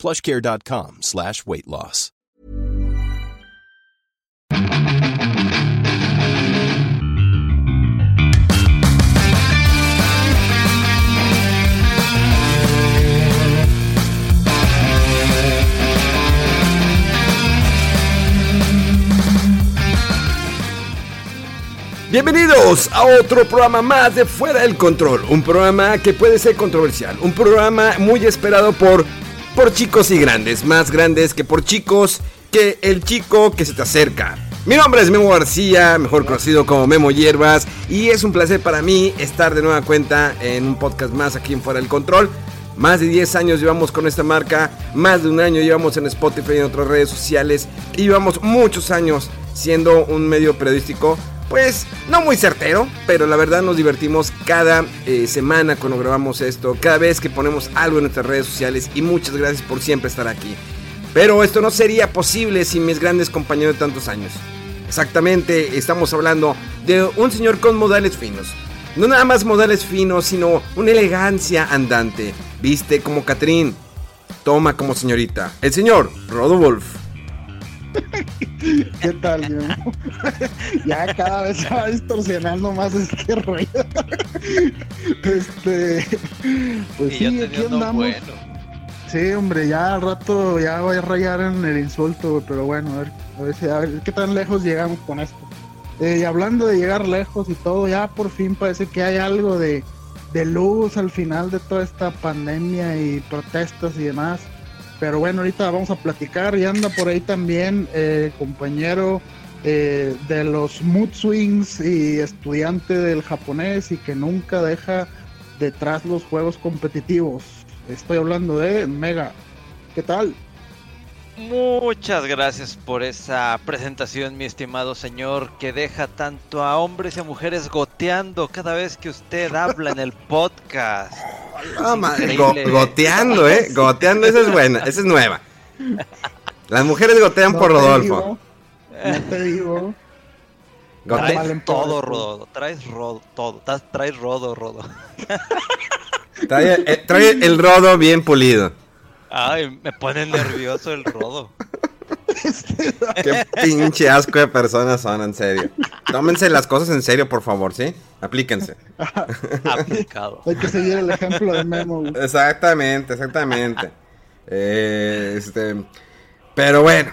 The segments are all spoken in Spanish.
plushcare.com slash weight loss. Bienvenidos a otro programa más de Fuera del Control, un programa que puede ser controversial, un programa muy esperado por, por chicos y grandes, más grandes que por chicos, que el chico que se te acerca. Mi nombre es Memo García, mejor conocido como Memo Hierbas, y es un placer para mí estar de nueva cuenta en un podcast más aquí en Fuera del Control. Más de 10 años llevamos con esta marca, más de un año llevamos en Spotify y en otras redes sociales, y llevamos muchos años siendo un medio periodístico pues no muy certero, pero la verdad nos divertimos cada eh, semana cuando grabamos esto, cada vez que ponemos algo en nuestras redes sociales y muchas gracias por siempre estar aquí. Pero esto no sería posible sin mis grandes compañeros de tantos años. Exactamente, estamos hablando de un señor con modales finos. No nada más modales finos, sino una elegancia andante. Viste como Catrín, toma como señorita. El señor Rodolfo. ¿Qué tal, ya cada vez se va distorsionando más este rollo. este. Pues sí, aquí andamos. Sí, hombre, ya al rato ya voy a rayar en el insulto, pero bueno, a ver, a ver, si, a ver qué tan lejos llegamos con esto. Eh, y hablando de llegar lejos y todo, ya por fin parece que hay algo de, de luz al final de toda esta pandemia y protestas y demás. Pero bueno, ahorita vamos a platicar y anda por ahí también eh, compañero eh, de los mood swings y estudiante del japonés y que nunca deja detrás los juegos competitivos. Estoy hablando de Mega. ¿Qué tal? Muchas gracias por esa presentación, mi estimado señor, que deja tanto a hombres y a mujeres goteando cada vez que usted habla en el podcast. goteando, ¿eh? Goteando, esa es buena, esa es nueva. Las mujeres gotean por Rodolfo. no te digo. Traes todo, Rodo. Traes rodo, todo. Traes rodo, Rodo. Trae, eh, trae el rodo bien pulido. Ay, me pone nervioso el rodo. Qué pinche asco de personas son, en serio. Tómense las cosas en serio, por favor, ¿sí? Aplíquense. Aplicado. Hay que seguir el ejemplo de Memo. Exactamente, exactamente. Eh, este, pero bueno.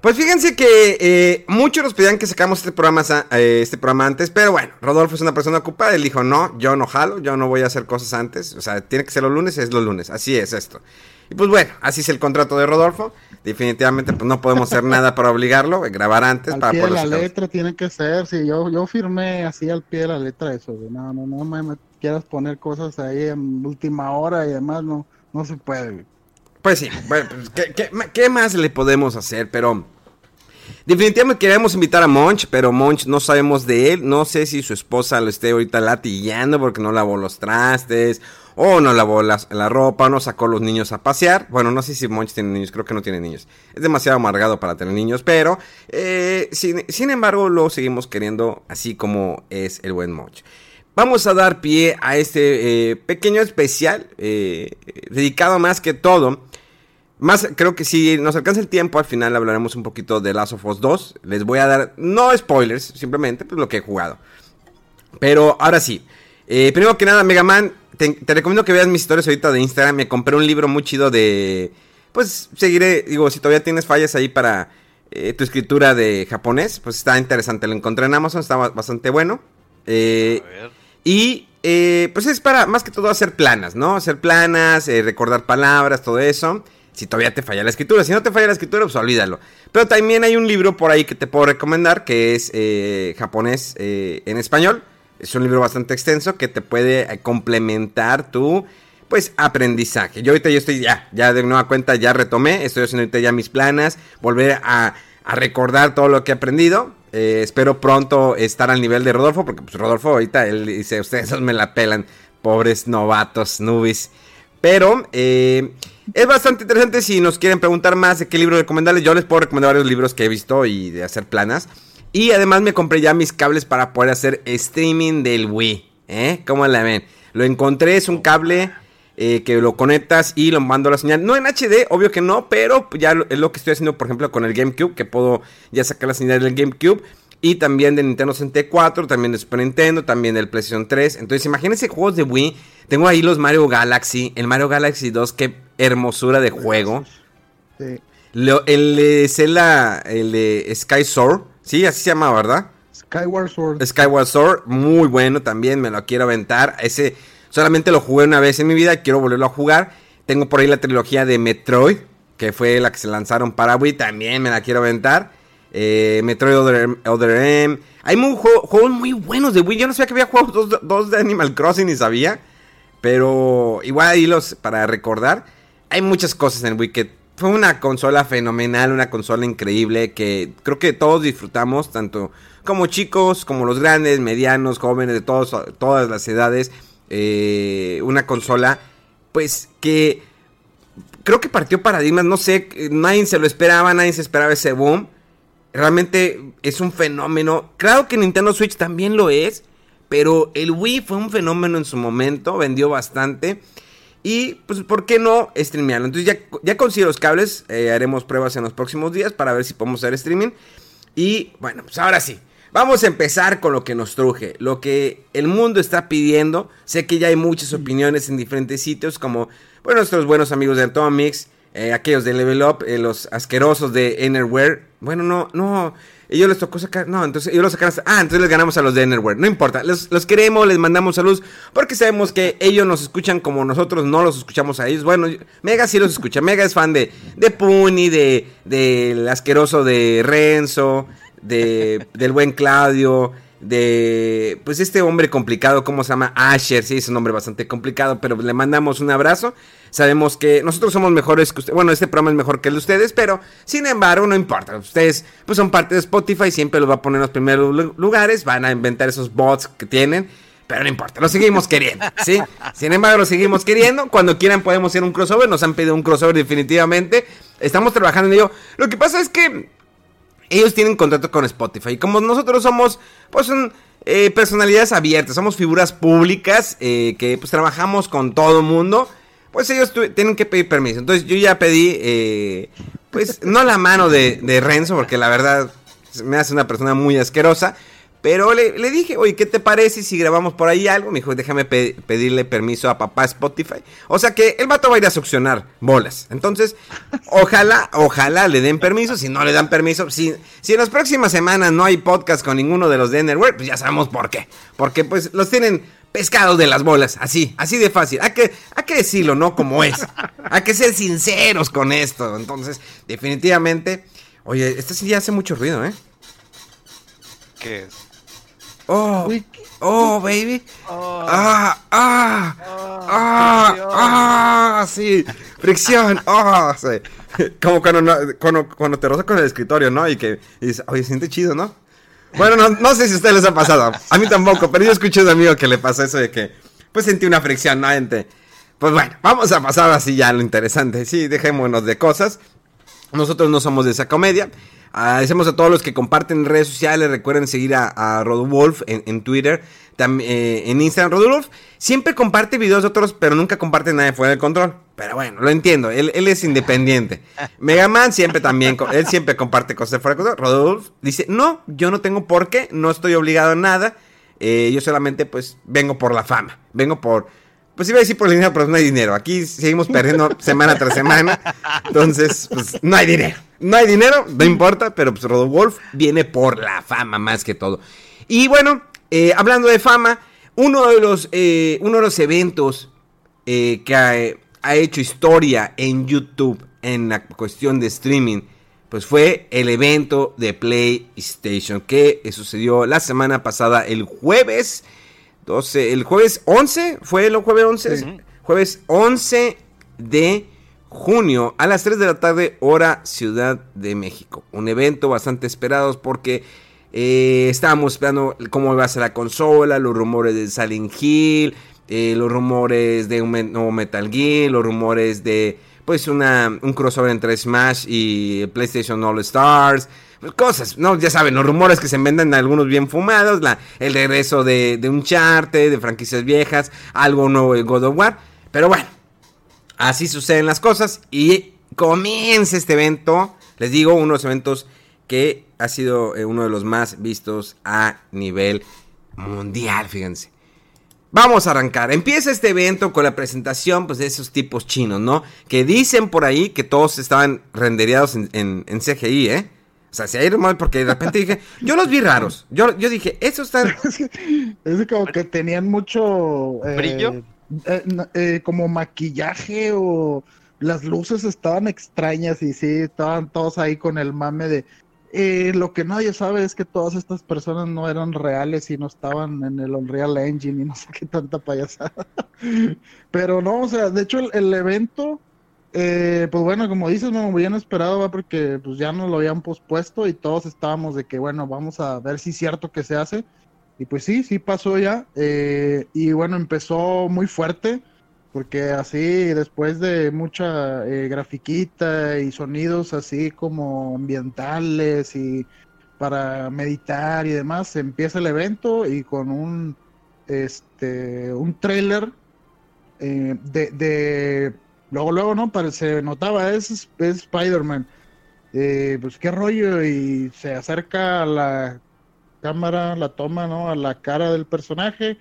Pues fíjense que eh, muchos nos pedían que sacamos este programa, eh, este programa antes, pero bueno, Rodolfo es una persona ocupada, él dijo, no, yo no jalo, yo no voy a hacer cosas antes, o sea, tiene que ser los lunes, es los lunes, así es esto. Y pues bueno, así es el contrato de Rodolfo. Definitivamente pues no podemos hacer nada para obligarlo, grabar antes al para pie de la letra tiene que ser, sí, yo, yo firmé así al pie de la letra eso, no, no, no me, quieras poner cosas ahí en última hora y además no, no se puede. Pues sí, bueno, pues, ¿qué, qué, más le podemos hacer? Pero definitivamente queremos invitar a Monch, pero Monch no sabemos de él, no sé si su esposa lo esté ahorita latillando porque no lavó los trastes o no lavó la, la ropa, no sacó los niños a pasear. Bueno, no sé si Monch tiene niños, creo que no tiene niños. Es demasiado amargado para tener niños, pero eh, sin, embargo lo seguimos queriendo así como es el buen Monch. Vamos a dar pie a este eh, pequeño especial eh, dedicado más que todo. Más, creo que si nos alcanza el tiempo, al final hablaremos un poquito de Last of Us 2. Les voy a dar, no spoilers, simplemente pues, lo que he jugado. Pero ahora sí, primero que nada, Mega Man te, recomiendo que veas mis historias ahorita de Instagram. Me compré un libro muy chido de. Pues seguiré, digo, si todavía tienes fallas ahí para eh, tu escritura de japonés, pues está interesante. Lo encontré en Amazon, está bastante bueno. Eh, y eh, pues es para más que todo hacer planas, ¿no? Hacer planas, recordar palabras, todo eso. Si todavía te falla la escritura. Si no te falla la escritura, pues olvídalo. Pero también hay un libro por ahí que te puedo recomendar que es japonés en español es un libro bastante extenso que te puede eh, complementar tu, pues aprendizaje. Yo ahorita yo estoy ya, ya de nueva cuenta ya retomé, estoy haciendo ahorita ya mis planas, volver a, recordar todo lo que he aprendido. Eh, espero pronto estar al nivel de Rodolfo, porque pues Rodolfo ahorita él dice, ustedes me la pelan, pobres novatos, nubis. Pero eh, es bastante interesante si nos quieren preguntar más de qué libro recomendarles. Yo les puedo recomendar varios libros que he visto y de hacer planas. Y además me compré ya mis cables para poder hacer streaming del Wii. ¿Eh? ¿Cómo la ven? Lo encontré, es un cable eh, que lo conectas y lo mando la señal. No en HD, obvio que no, pero ya es lo que estoy haciendo, por ejemplo, con el GameCube, que puedo ya sacar la señal del GameCube. Y también de Nintendo 64, también de Super Nintendo, también del PlayStation 3. Entonces, imagínense juegos de Wii. Tengo ahí los Mario Galaxy, el Mario Galaxy 2, qué hermosura de juego. Sí. el de Zelda, el de Sky Sword, sí, así se llama, ¿verdad? Skyward Sword. Skyward Sword, muy bueno también, me lo quiero aventar. Ese solamente lo jugué una vez en mi vida, quiero volverlo a jugar. Tengo por ahí la trilogía de Metroid, que fue la que se lanzaron para Wii, también me la quiero aventar. Eh, Metroid Other, M. Hay muy, juegos muy buenos de Wii. Yo no sabía que había juegos dos, de Animal Crossing y sabía. Pero igual ahí los para recordar. Hay muchas cosas en Wii que fue una consola fenomenal, una consola increíble que creo que todos disfrutamos, tanto como chicos, como los grandes, medianos, jóvenes, de todas las edades. Eh, una consola, pues que creo que partió paradigmas, no sé, nadie se lo esperaba, nadie se esperaba ese boom. Realmente es un fenómeno. Claro que Nintendo Switch también lo es, pero el Wii fue un fenómeno en su momento, vendió bastante. Y pues, ¿por qué no streamearlo? Entonces ya, ya consigo los cables, eh, haremos pruebas en los próximos días para ver si podemos hacer streaming. Y bueno, pues ahora sí. Vamos a empezar con lo que nos truje, lo que el mundo está pidiendo. Sé que ya hay muchas opiniones en diferentes sitios, como bueno, nuestros buenos amigos de Atomics, eh, aquellos de Level Up, eh, los asquerosos de Enerware. Bueno, no, no, ellos les tocó sacar, no, entonces ellos los sacaron, ah, entonces les ganamos a los de Enerware. No importa, los, queremos, les mandamos saludos, porque sabemos que ellos nos escuchan como nosotros no los escuchamos a ellos. Bueno, Mega sí los escucha, Mega es fan de, de Puni, de, del asqueroso de Renzo de, del buen Claudio, de pues este hombre complicado, ¿cómo se llama? Asher, sí, es un hombre bastante complicado, pero le mandamos un abrazo. Sabemos que nosotros somos mejores que ustedes, bueno, este programa es mejor que el de ustedes, pero sin embargo, no importa. Ustedes pues son parte de Spotify, siempre los va a poner en los primeros lugares, van a inventar esos bots que tienen. Pero no importa, lo seguimos queriendo, ¿sí? Sin embargo, lo seguimos queriendo. Cuando quieran podemos hacer un crossover. Nos han pedido un crossover definitivamente. Estamos trabajando en ello. Lo que pasa es que ellos tienen contrato con Spotify. Y como nosotros somos, pues, son, eh, personalidades abiertas, somos figuras públicas eh, que pues trabajamos con todo mundo, pues ellos tienen que pedir permiso. Entonces yo ya pedí, eh, pues, no la mano de, Renzo, porque la verdad me hace una persona muy asquerosa. Pero le, dije, oye, ¿qué te parece si grabamos por ahí algo? Me dijo, déjame pedirle permiso a papá Spotify. O sea que el vato va a ir a succionar bolas. Entonces, ojalá, ojalá le den permiso. Si no le dan permiso, si, si en las próximas semanas no hay podcast con ninguno de los de Enerware, pues ya sabemos por qué. Porque pues los tienen pescados de las bolas, así, así de fácil. Hay que, hay que decirlo, ¿no? Como es. Hay que ser sinceros con esto. Entonces, definitivamente, oye, esto sí ya hace mucho ruido, ¿eh? ¿Qué es? Oh, oh, baby. Oh. Ah, ah, oh, ah, ah, sí. Fricción. Oh, sí. Como cuando, cuando, cuando, te rozas con el escritorio, ¿no? Y que dices, oye, siente chido, ¿no? Bueno, no, no sé si a ustedes les ha pasado. A mí tampoco, pero yo escuché a un amigo que le pasó eso de que, pues sentí una fricción, ¿no? Entre, pues bueno, vamos a pasar así ya lo interesante. Sí, dejémonos de cosas. Nosotros no somos de esa comedia. Agradecemos a todos los que comparten en redes sociales. Recuerden seguir a, a Rodolf en, Twitter, también, eh, en Instagram. Rodolf siempre comparte videos de otros, pero nunca comparte nada de fuera del control. Pero bueno, lo entiendo. Él, es independiente. Megaman siempre también, él siempre comparte cosas de fuera control. Rodolf dice, no, yo no tengo por qué, no estoy obligado a nada. Eh, yo solamente pues vengo por la fama. Vengo por pues iba a decir por el dinero, pero no hay dinero. Aquí seguimos perdiendo semana tras semana. Entonces, pues no hay dinero. No hay dinero, no importa, pero pues Rodolf viene por la fama más que todo. Y bueno, eh, hablando de fama, uno de los, eh, uno de los eventos eh, que ha, hecho historia en YouTube en la cuestión de streaming, pues fue el evento de PlayStation que sucedió la semana pasada, el jueves 12, el jueves 11, fue el jueves 11, jueves 11 de junio a las 3 de la tarde, hora Ciudad de México. Un evento bastante esperado porque eh, estábamos esperando cómo iba a ser la consola, los rumores de Silent Hill, eh, los rumores de un nuevo Metal Gear, los rumores de pues una, un crossover entre Smash y PlayStation All Stars. Cosas, ¿no? Ya saben, los rumores que se venden algunos bien fumados, el regreso de, de un charte, de franquicias viejas, algo nuevo de God of War. Pero bueno, así suceden las cosas y comienza este evento. Les digo, uno de los eventos que ha sido eh, uno de los más vistos a nivel mundial, fíjense. Vamos a arrancar. Empieza este evento con la presentación pues, de esos tipos chinos, ¿no? Que dicen por ahí que todos estaban rendereados en, en, CGI, ¿eh? O sea, se ha ido mal porque de repente dije, yo los vi raros. Yo, yo dije, esos están. es como que tenían mucho. Eh, ¿Brillo? Eh, eh, como maquillaje o las luces estaban extrañas y sí, estaban todos ahí con el mame de eh, lo que nadie sabe es que todas estas personas no eran reales y no estaban en el Unreal Engine y no sé qué tanta payasada. Pero no, o sea, de hecho el, evento, eh, pues bueno, como dices, me habían esperado, va porque pues ya nos lo habían pospuesto y todos estábamos de que, bueno, vamos a ver si es cierto que se hace. Y pues sí, sí pasó ya. Eh, y bueno, empezó muy fuerte porque así después de mucha eh, grafiquita y sonidos así como ambientales y para meditar y demás, empieza el evento y con un este un trailer eh, de, de, luego luego no se notaba es, es Spider-Man. Eh, pues qué rollo y se acerca a la cámara la toma no a la cara del personaje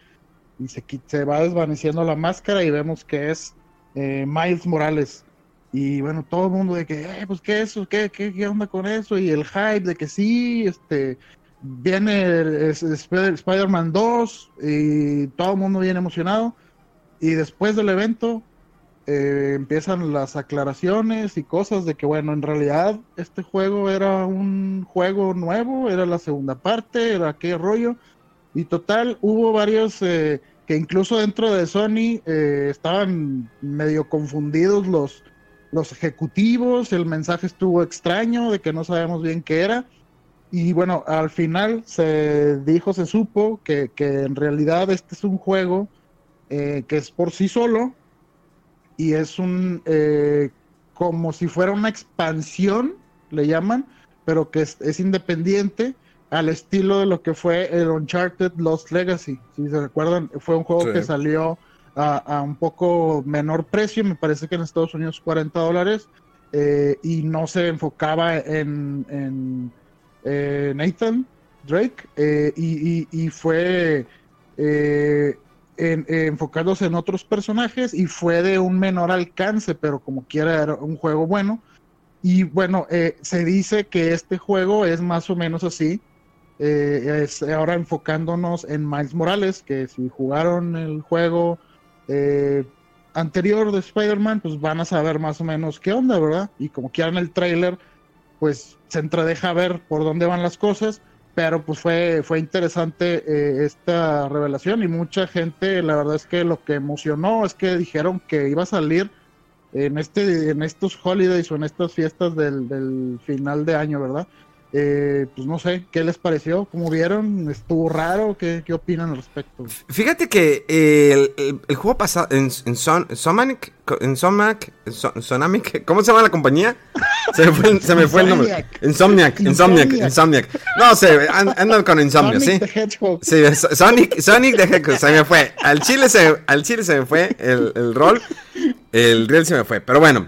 se, se va desvaneciendo la máscara y vemos que es eh, Miles Morales. Y bueno, todo el mundo de que, eh, pues, ¿qué es eso? ¿Qué, qué, onda con eso? Y el hype de que sí, este, viene Spider-Man 2 y todo el mundo viene emocionado. Y después del evento eh, empiezan las aclaraciones y cosas de que, bueno, en realidad este juego era un juego nuevo, era la segunda parte, era qué rollo. Y total, hubo varios eh, que incluso dentro de Sony eh, estaban medio confundidos los, los ejecutivos, el mensaje estuvo extraño de que no sabemos bien qué era. Y bueno, al final se dijo, se supo que, en realidad este es un juego eh, que es por sí solo y es un como si fuera una expansión, le llaman, pero que es independiente al estilo de lo que fue el Uncharted Lost Legacy. Si se recuerdan, fue un juego que salió a, un poco menor precio, me parece que en Estados Unidos 40 dólares, eh, y no se enfocaba en, en eh, Nathan Drake, eh, y, fue enfocándose en otros personajes y fue de un menor alcance, pero como quiera era un juego bueno. Y bueno, se dice que este juego es más o menos así eh, es ahora enfocándonos en Miles Morales, que si jugaron el juego eh, anterior de Spider-Man, pues van a saber más o menos qué onda, ¿verdad? Y como quieran el trailer, pues se entredeja ver por dónde van las cosas, pero pues fue, fue interesante eh, esta revelación y mucha gente, la verdad es que lo que emocionó es que dijeron que iba a salir en, este, en estos holidays o en estas fiestas del final de año, ¿verdad? Eh, pues no sé, ¿qué les pareció? ¿Cómo vieron? ¿Estuvo raro? ¿Qué, qué opinan al respecto? Fíjate que el, el, juego pasado en, en, Son, en Somanic, en Sonamic, ¿cómo se llama la compañía? Se me fue, se me fue el nombre. Insomniac, Insomniac, Insomniac. No sé, ando con Insomnio, ¿sí? Sí, Sonic, Sonic the Hedgehog, se me fue. Al chile se, al chile se me fue el, el rol, el real se me fue, pero bueno.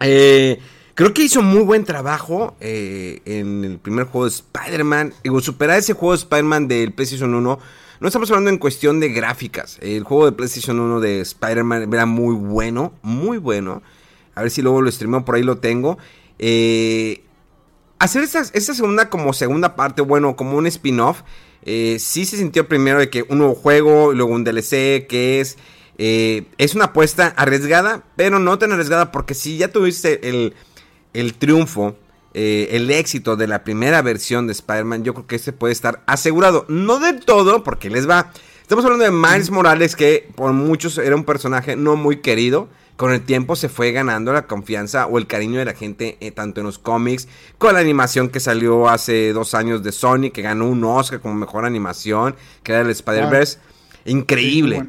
Eh... Creo que hizo muy buen trabajo eh, en el primer juego de Spider-Man. Digo, superar ese juego de Spider-Man del PlayStation 1. No estamos hablando en cuestión de gráficas. El juego de PlayStation 1 de Spider-Man era muy bueno, muy bueno. A ver si luego lo streameo, por ahí lo tengo. Eh, hacer esta, segunda como segunda parte, bueno, como un spin-off. Eh, sí se sintió primero de que un nuevo juego, luego un DLC, que es... es una apuesta arriesgada, pero no tan arriesgada porque si ya tuviste el el triunfo, eh, el éxito de la primera versión de Spider-Man, yo creo que ese puede estar asegurado. No del todo, porque les va. Estamos hablando de Miles Morales, que por muchos era un personaje no muy querido. Con el tiempo se fue ganando la confianza o el cariño de la gente, eh, tanto en los cómics, con la animación que salió hace dos años de Sony, que ganó un Oscar como mejor animación, que era el Spider-Verse. Increíble.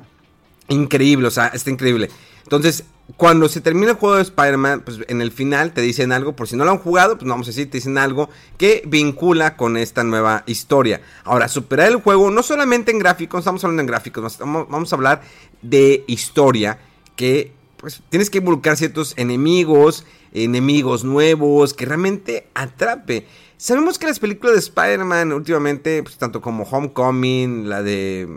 Increíble, o sea, está increíble. Entonces, cuando se termina el juego de Spider-Man, pues en el final te dicen algo, por si no lo han jugado, pues vamos a decir, te dicen algo que vincula con esta nueva historia. Ahora, superar el juego, no solamente en gráficos, estamos hablando en gráficos, vamos a hablar de historia que pues tienes que involucrar ciertos enemigos, enemigos nuevos, que realmente atrape. Sabemos que las películas de Spider-Man últimamente, pues tanto como Homecoming, la de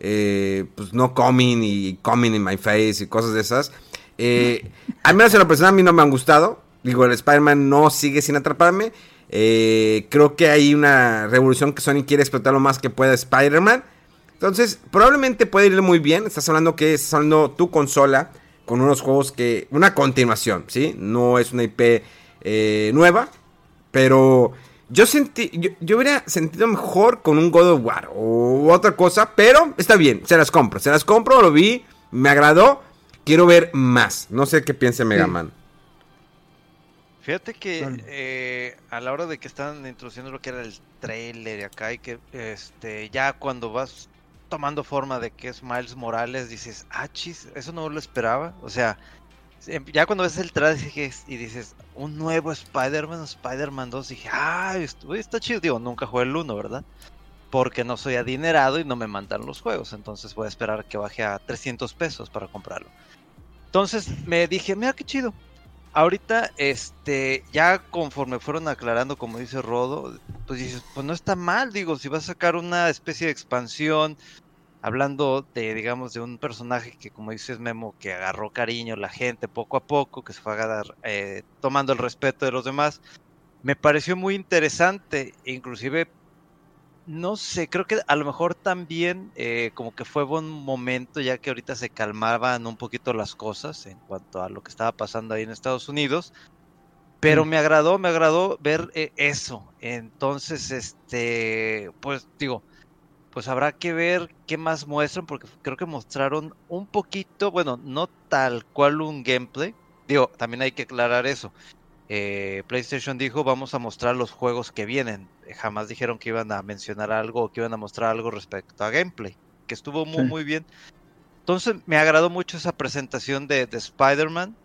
eh, pues No Coming y Coming in My Face y cosas de esas, eh, al menos en la persona a mí no me han gustado. Digo, el Spider-Man no sigue sin atraparme. Eh, creo que hay una revolución que Sony quiere explotar lo más que pueda Spider-Man. Entonces, probablemente puede ir muy bien. Estás hablando que estás hablando tu consola con unos juegos que... Una continuación, ¿sí? No es una IP eh, nueva, pero yo sentí... Yo, hubiera sentido mejor con un God of War o otra cosa, pero está bien, se las compro. Se las compro, lo vi, me agradó. Quiero ver más. No sé qué piensa Mega Man. Fíjate que eh, a la hora de que están introduciendo lo que era el trailer acá y que este ya cuando vas tomando forma de que es Miles Morales, dices, ah, chis, eso no lo esperaba. O sea, ya cuando ves el trailer y dices, un nuevo Spider-Man, Spider-Man 2, dije, ah, está chido. Digo, nunca jugué el 1, ¿verdad? Porque no soy adinerado y no me mandan los juegos. Entonces voy a esperar que baje a 300 pesos para comprarlo. Entonces me dije, mira qué chido ahorita, este, ya conforme fueron aclarando, como dice Rodo, pues dices, pues no está mal, digo, si vas a sacar una especie de expansión, hablando de, digamos, de un personaje que, como dices Memo, que agarró cariño la gente poco a poco, que se fue a agarrar, eh, tomando el respeto de los demás, me pareció muy interesante, inclusive no sé, creo que a lo mejor también eh, como que fue buen momento ya que ahorita se calmaban un poquito las cosas en cuanto a lo que estaba pasando ahí en Estados Unidos. Pero me agradó, me agradó ver eh, eso. Entonces, este, pues digo, pues habrá que ver qué más muestran porque creo que mostraron un poquito, bueno, no tal cual un gameplay. Digo, también hay que aclarar eso. Eh, PlayStation dijo vamos a mostrar los juegos que vienen. Jamás dijeron que iban a mencionar algo o que iban a mostrar algo respecto a gameplay, que estuvo muy, muy bien. Entonces me agradó mucho esa presentación de, Spider-Man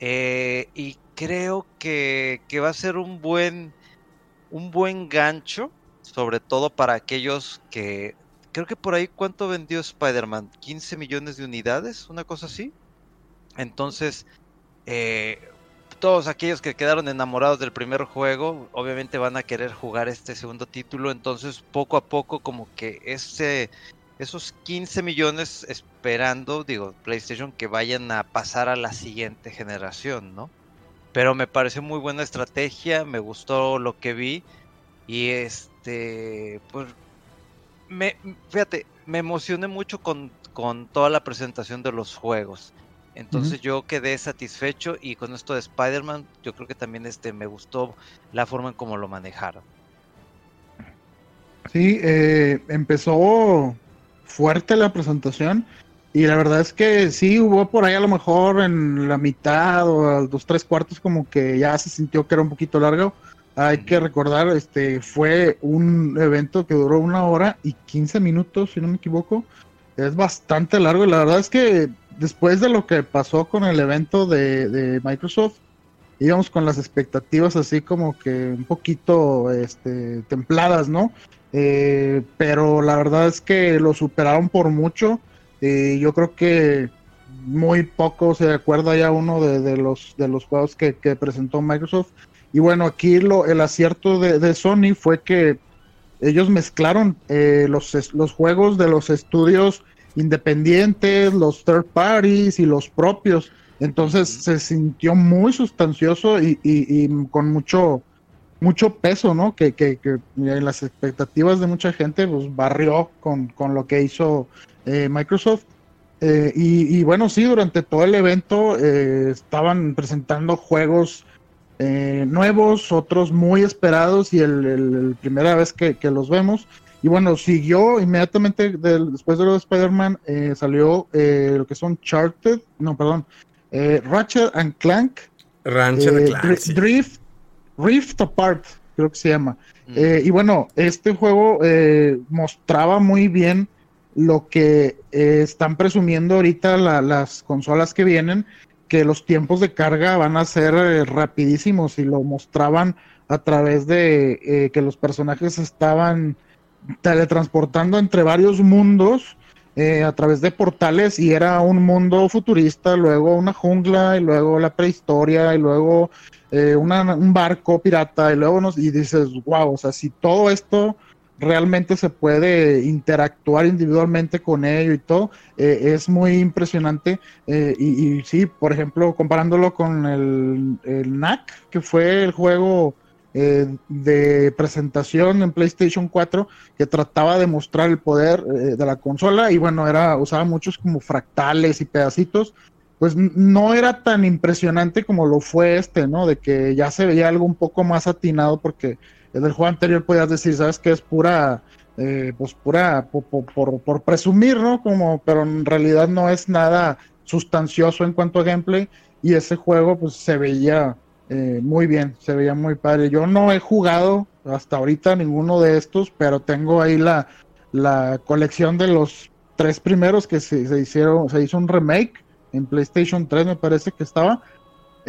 eh, y creo que, que, va a ser un buen, un buen gancho, sobre todo para aquellos que... Creo que por ahí cuánto vendió Spider-Man, 15 millones de unidades, una cosa así. Entonces, eh, todos aquellos que quedaron enamorados del primer juego, obviamente van a querer jugar este segundo título, entonces poco a poco como que ese esos 15 millones esperando, digo, PlayStation que vayan a pasar a la siguiente generación, ¿no? Pero me pareció muy buena estrategia, me gustó lo que vi y este pues me fíjate, me emocioné mucho con, con toda la presentación de los juegos. Entonces yo quedé satisfecho y con esto de Spider-Man yo creo que también este me gustó la forma en cómo lo manejaron. Sí, eh, empezó fuerte la presentación y la verdad es que sí hubo por ahí a lo mejor en la mitad o a los tres cuartos como que ya se sintió que era un poquito largo. Hay que recordar, este fue un evento que duró una hora y 15 minutos, si no me equivoco. Es bastante largo y la verdad es que después de lo que pasó con el evento de, Microsoft, íbamos con las expectativas así como que un poquito este, templadas, ¿no? Eh, pero la verdad es que lo superaron por mucho. y yo creo que muy poco se acuerda ya uno de, los, de los juegos que, presentó Microsoft. Y bueno, aquí lo, el acierto de, Sony fue que ellos mezclaron eh, los, los juegos de los estudios independientes, los third parties y los propios. Entonces se sintió muy sustancioso y, con mucho mucho peso, ¿no? Que, que, en las expectativas de mucha gente, pues barrió con, lo que hizo eh, Microsoft. Eh, y, bueno, sí, durante todo el evento eh, estaban presentando juegos nuevos, otros muy esperados y el, primera vez que, que, los vemos. Y bueno, siguió inmediatamente después de lo de Spider-Man, eh, salió eh, lo que son Charted, no, perdón, eh, Ratchet and Clank. Ratchet Clank. Drift, Rift Apart, creo que se llama. Mm. y bueno, este juego mostraba muy bien lo que están presumiendo ahorita las consolas que vienen, que los tiempos de carga van a ser rapidísimos y lo mostraban a través de que los personajes estaban teletransportando entre varios mundos eh, a través de portales y era un mundo futurista, luego una jungla y luego la prehistoria y luego eh, un barco pirata y luego nos, y dices, wow, o sea, si todo esto realmente se puede interactuar individualmente con ello y todo, eh, es muy impresionante. y, y, sí, por ejemplo, comparándolo con el, el NAC, que fue el juego eh, de presentación en PlayStation 4 que trataba de mostrar el poder eh, de la consola y bueno, era usaba muchos como fractales y pedacitos, pues no era tan impresionante como lo fue este, ¿no? De que ya se veía algo un poco más atinado porque en el juego anterior podías decir, ¿sabes que Es pura, eh, pues pura, por, por, presumir, ¿no? Como, pero en realidad no es nada sustancioso en cuanto a gameplay y ese juego pues se veía eh, muy bien, se veía muy padre. Yo no he jugado hasta ahorita ninguno de estos, pero tengo ahí la, la colección de los tres primeros que se, hicieron, se hizo un remake en PlayStation 3, me parece que estaba.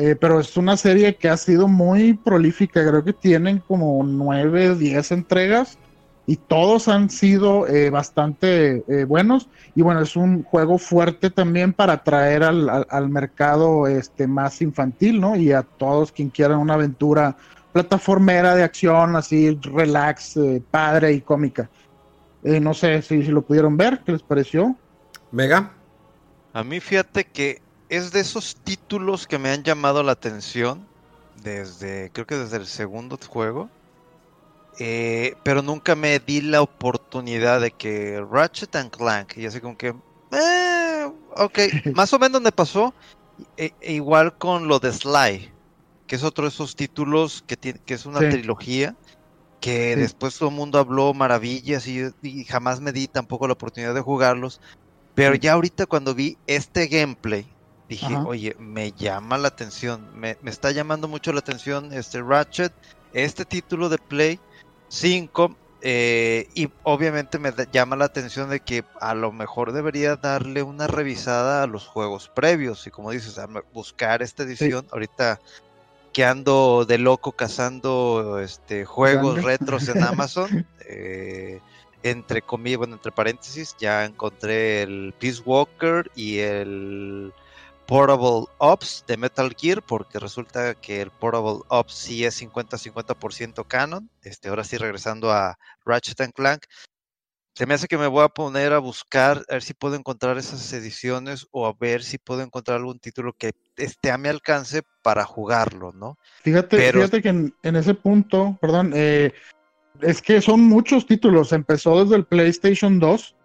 Eh, pero es una serie que ha sido muy prolífica, creo que tienen como nueve, diez entregas y todos han sido eh, bastante eh, buenos. Y bueno es un juego fuerte también para atraer al, mercado este más infantil no y a todos quien quieran una aventura plataformera de acción así relax eh, padre y cómica. No sé si, si, lo pudieron ver qué les pareció Mega. A mí fíjate que es de esos títulos que me han llamado la atención desde creo que desde el segundo juego eh, pero nunca me di la oportunidad de que Ratchet and Clank, y así como que, eh, ok, más o menos me pasó e, e igual con lo de Sly, que es otro de esos títulos que, tiene, que es una trilogía, que después todo el mundo habló maravillas y, jamás me di tampoco la oportunidad de jugarlos, pero ya ahorita cuando vi este gameplay, dije, oye, me llama la atención, me, me, está llamando mucho la atención este Ratchet, este título de Play, 5. Eh, y obviamente me llama la atención de que a lo mejor debería darle una revisada a los juegos previos. Y como dices, buscar esta edición. Ahorita que ando de loco cazando este, juegos retros en Amazon. Eh, entre comillas, bueno, entre paréntesis, ya encontré el Peace Walker y el Portable Ops de Metal Gear, porque resulta que el Portable Ops sí es 50-50% canon. Este, ahora sí, regresando a Ratchet and Clank. Se me hace que me voy a poner a buscar, a ver si puedo encontrar esas ediciones o a ver si puedo encontrar algún título que esté a mi alcance para jugarlo, ¿no? Fíjate, fíjate que en, ese punto, perdón, eh, es que son muchos títulos. Empezó desde el PlayStation 2,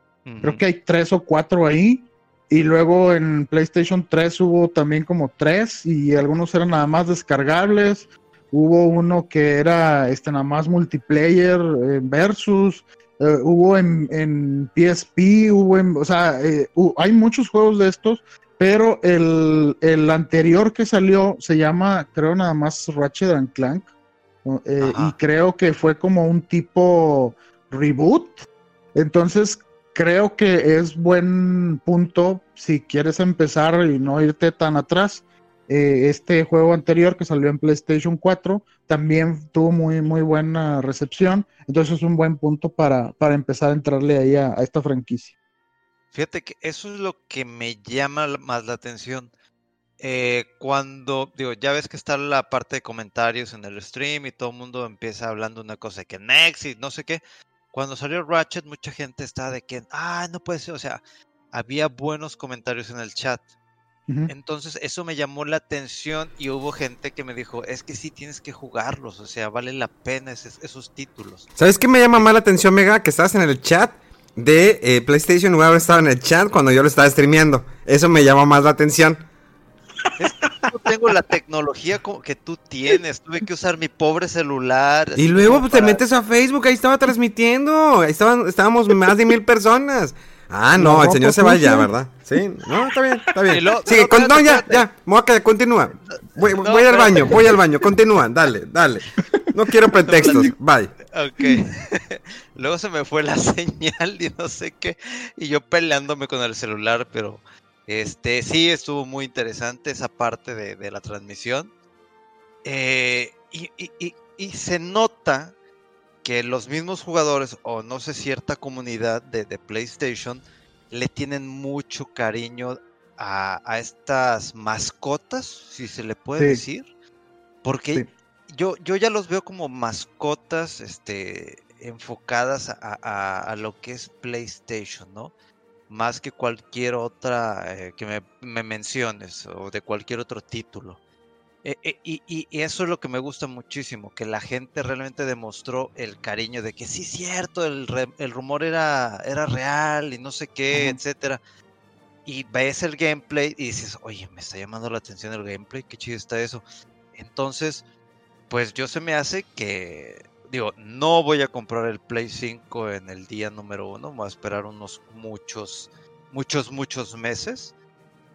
creo que hay tres o cuatro ahí. Y luego en PlayStation 3 hubo también como tres y algunos eran nada más descargables. Hubo uno que era este nada más multiplayer eh, versus. Eh, hubo en, en, PSP, hubo en, o sea, eh, hay muchos juegos de estos, pero el, el, anterior que salió se llama, creo nada más Ratchet and Clank. y creo que fue como un tipo reboot. Entonces creo que es buen punto si quieres empezar y no irte tan atrás. Eh, este juego anterior que salió en PlayStation 4 también tuvo muy, muy buena recepción. Entonces es un buen punto para, para empezar a entrarle ahí a, esta franquicia. Fíjate que eso es lo que me llama más la atención. Eh, cuando, digo, ya ves que está la parte de comentarios en el stream y todo el mundo empieza hablando una cosa que Next y no sé qué cuando salió Ratchet, mucha gente estaba de que, ah, no puede ser, o sea, había buenos comentarios en el chat. Entonces eso me llamó la atención y hubo gente que me dijo, es que sí tienes que jugarlos, o sea, vale la pena esos, títulos. ¿Sabes qué me llama más la atención, Mega? Que estabas en el chat de eh, PlayStation y estaba en el chat cuando yo lo estaba streameando. Eso me llama más la atención. No tengo la tecnología que tú tienes. Tuve que usar mi pobre celular. Y luego pues, te metes a Facebook, ahí estaba transmitiendo. Ahí estaban, estábamos más de mil personas. Ah, no, el señor se va ya, ¿verdad? Sí, no, está bien, está bien. sí, no, ya, ya, Moca, continúa. Voy, voy al baño, voy al baño, continúa, dale, dale. No quiero pretextos, bye. Ok. Luego se me fue la señal y no sé qué. Y yo peleándome con el celular, pero este sí estuvo muy interesante esa parte de, la transmisión. Eh, y, y se nota que los mismos jugadores o no sé cierta comunidad de, PlayStation le tienen mucho cariño a, estas mascotas, si se le puede decir, porque yo, yo ya los veo como mascotas este, enfocadas a, lo que es PlayStation, ¿no? Más que cualquier otra eh, que me, me menciones o de cualquier otro título. Eh, eh, y, eso es lo que me gusta muchísimo, que la gente realmente demostró el cariño de que sí cierto, el, rumor era, era real y no sé qué, etcétera. Y ves el gameplay y dices, oye, me está llamando la atención el gameplay, qué chido está eso. Entonces, pues yo se me hace que, digo, no voy a comprar el Play 5 en el día número uno, voy a esperar unos muchos, muchos, muchos meses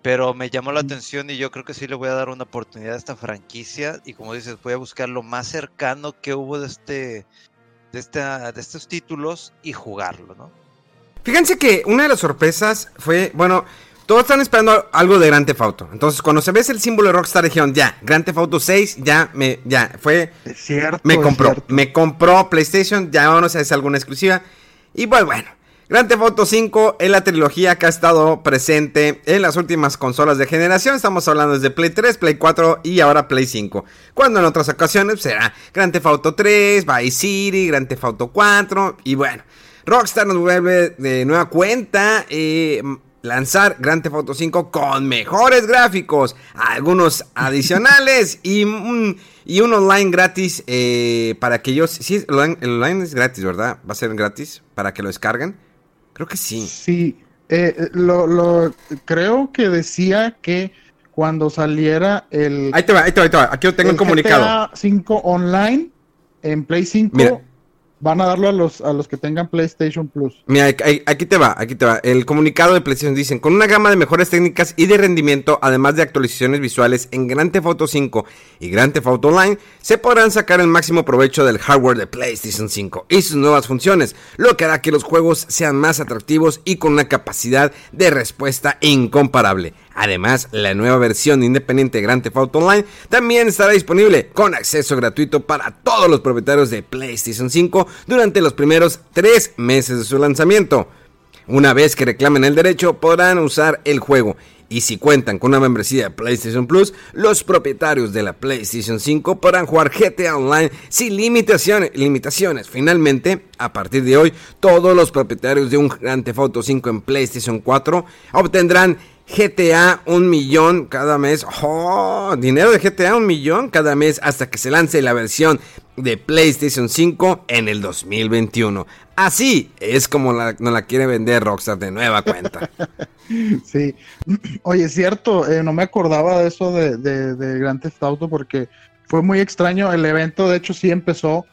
pero me llamó la atención y yo creo que sí le voy a dar una oportunidad a esta franquicia. Y como dices, voy a buscar lo más cercano que hubo de este. De, esta, de estos títulos y jugarlo, ¿no? Fíjense que una de las sorpresas fue, bueno, todos están esperando algo de Grand Theft Auto. Entonces, cuando se ve el símbolo de Rockstar, dijeron, ya, Grand Theft Auto 6, ya, me, ya, fue... cierto, me compró, me compró PlayStation, ya vamos a hacer alguna exclusiva. Y pues bueno, Grand Theft Auto 5 es la trilogía que ha estado presente en las últimas consolas de generación. Estamos hablando desde Play 3, Play 4 y ahora Play 5. Cuando en otras ocasiones será Grand Theft Auto 3, Vice City, Grand Theft Auto 4 y bueno. Rockstar nos vuelve de nueva cuenta eh, lanzar Grand Theft Auto 5 con mejores gráficos, algunos adicionales y un, y un online gratis eh, para que ellos... Sí, el online es gratis, ¿verdad? Va a ser gratis para que lo descarguen. Creo que sí. Sí, eh, eh, lo, lo, creo que decía que cuando saliera el... Ahí te va, ahí te va, ahí te va. Aquí lo tengo en comunicado. GTA 5 online en Play 5 van a darlo a los, a los que tengan PlayStation Plus. Mira, aquí te va, aquí te va. El comunicado de PlayStation dicen, con una gama de mejores técnicas y de rendimiento, además de actualizaciones visuales en Grand Theft Auto 5 y Grand Theft Auto Online, se podrán sacar el máximo provecho del hardware de PlayStation 5 y sus nuevas funciones, lo que hará que los juegos sean más atractivos y con una capacidad de respuesta incomparable. Además, la nueva versión independiente de Grand Theft Auto Online también estará disponible con acceso gratuito para todos los propietarios de PlayStation 5 durante los primeros tres meses de su lanzamiento. Una vez que reclamen el derecho, podrán usar el juego. Y si cuentan con una membresía de PlayStation Plus, los propietarios de la PlayStation 5 podrán jugar GTA Online sin limitaciones. limitaciones. Finalmente, a partir de hoy, todos los propietarios de un Grand Theft Auto 5 en PlayStation 4 obtendrán GTA un millón cada mes. Oh, dinero de GTA un millón cada mes hasta que se lance la versión de PlayStation 5 en el 2021. Así es como la, nos la quiere vender Rockstar de nueva cuenta. sí. Oye, es cierto, eh, no me acordaba de eso de, de, Grand Theft Auto porque fue muy extraño. El evento, de hecho, sí empezó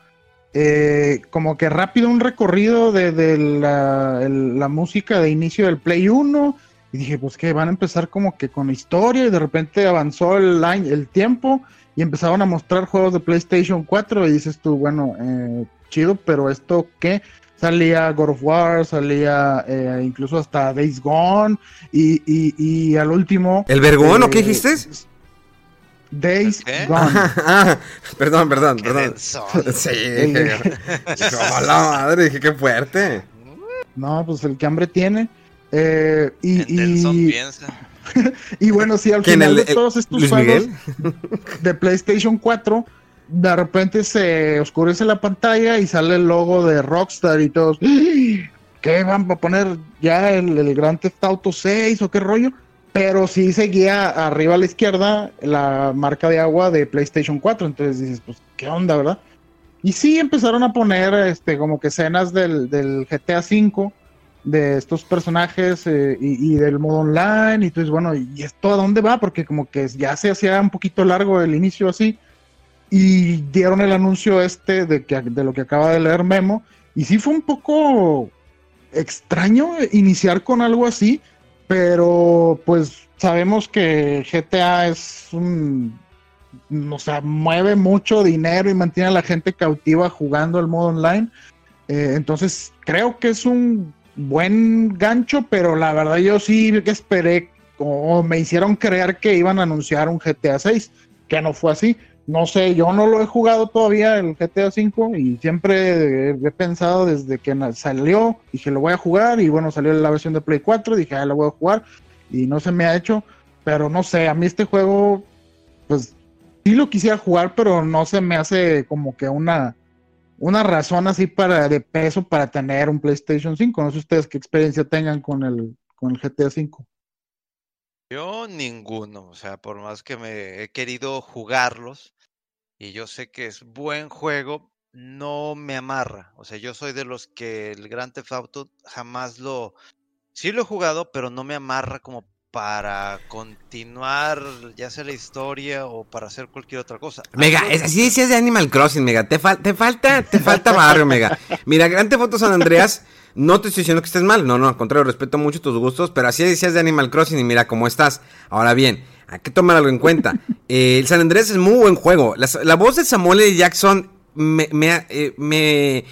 eh, como que rápido un recorrido de, la, la música de inicio del Play 1 y dije, pues que van a empezar como que con historia y de repente avanzó el, el tiempo y empezaron a mostrar juegos de PlayStation 4 y dices tú, bueno, eh, chido, pero esto qué? Salía God of War, salía eh, incluso hasta Days Gone y, y, al últmo... ¿El Vergón o qué eh, dijiste? Days Gone. Ah, perdón, perdón, perdón. Sí, dije, hola madre, dije qué fuerte. No, pues el que hambre tiene. Eh, y, y, bueno, sí, al final de todos estos juegos de PlayStation 4, de repente se oscurece la pantalla y sale el logo de Rockstar y todos. ¿Qué van a poner ya el, el Grand Theft Auto 6 o qué rollo? Pero sí seguía arriba a la izquierda la marca de agua de PlayStation 4. Entonces dices, pues, ¿qué onda, verdad? Y sí empezaron a poner este como que escenas del, del GTA 5 de estos personajes eh, y, del modo online y tú dices, bueno, ¿y esto a dónde va? Porque como que ya se hacía un poquito largo el inicio así y dieron el anuncio este de, que, de lo que acaba de leer Memo y sí fue un poco extraño iniciar con algo así, pero pues sabemos que GTA es un, o sea, mueve mucho dinero y mantiene a la gente cautiva jugando el modo online. Eh, entonces creo que es un buen gancho, pero la verdad yo sí esperé o me hicieron creer que iban a anunciar un GTA 6, que no fue así. No sé, yo no lo he jugado todavía el GTA 5 y siempre he, pensado desde que salió, dije lo voy a jugar y bueno, salió la versión de Play 4, dije ah, lo voy a jugar y no se me ha hecho, pero no sé, a mí este juego pues sí lo quisiera jugar, pero no se me hace como que una una razón así para de peso para tener un PlayStation 5. No sé ustedes qué experiencia tengan con el, con el GTA 5. Yo ninguno, o sea, por más que me he querido jugarlos y yo sé que es buen juego, no me amarra. O sea, yo soy de los que el Grand Theft Auto jamás lo sí lo he jugado, pero no me amarra como para continuar ya sea la historia o para hacer cualquier otra cosa. Mega, es, así decías de Animal Crossing, Mega. Te, te falta, te falta barrio, Mega. Mira, Grande Foto San Andreas, no te estoy diciendo que estés mal, no, no, al contrario, respeto mucho tus gustos, pero así decías de Animal Crossing y mira cómo estás. Ahora bien, hay que tomar algo en cuenta. el San Andreas es muy buen juego. La, voz de Samuel L. Jackson me, me, eh, me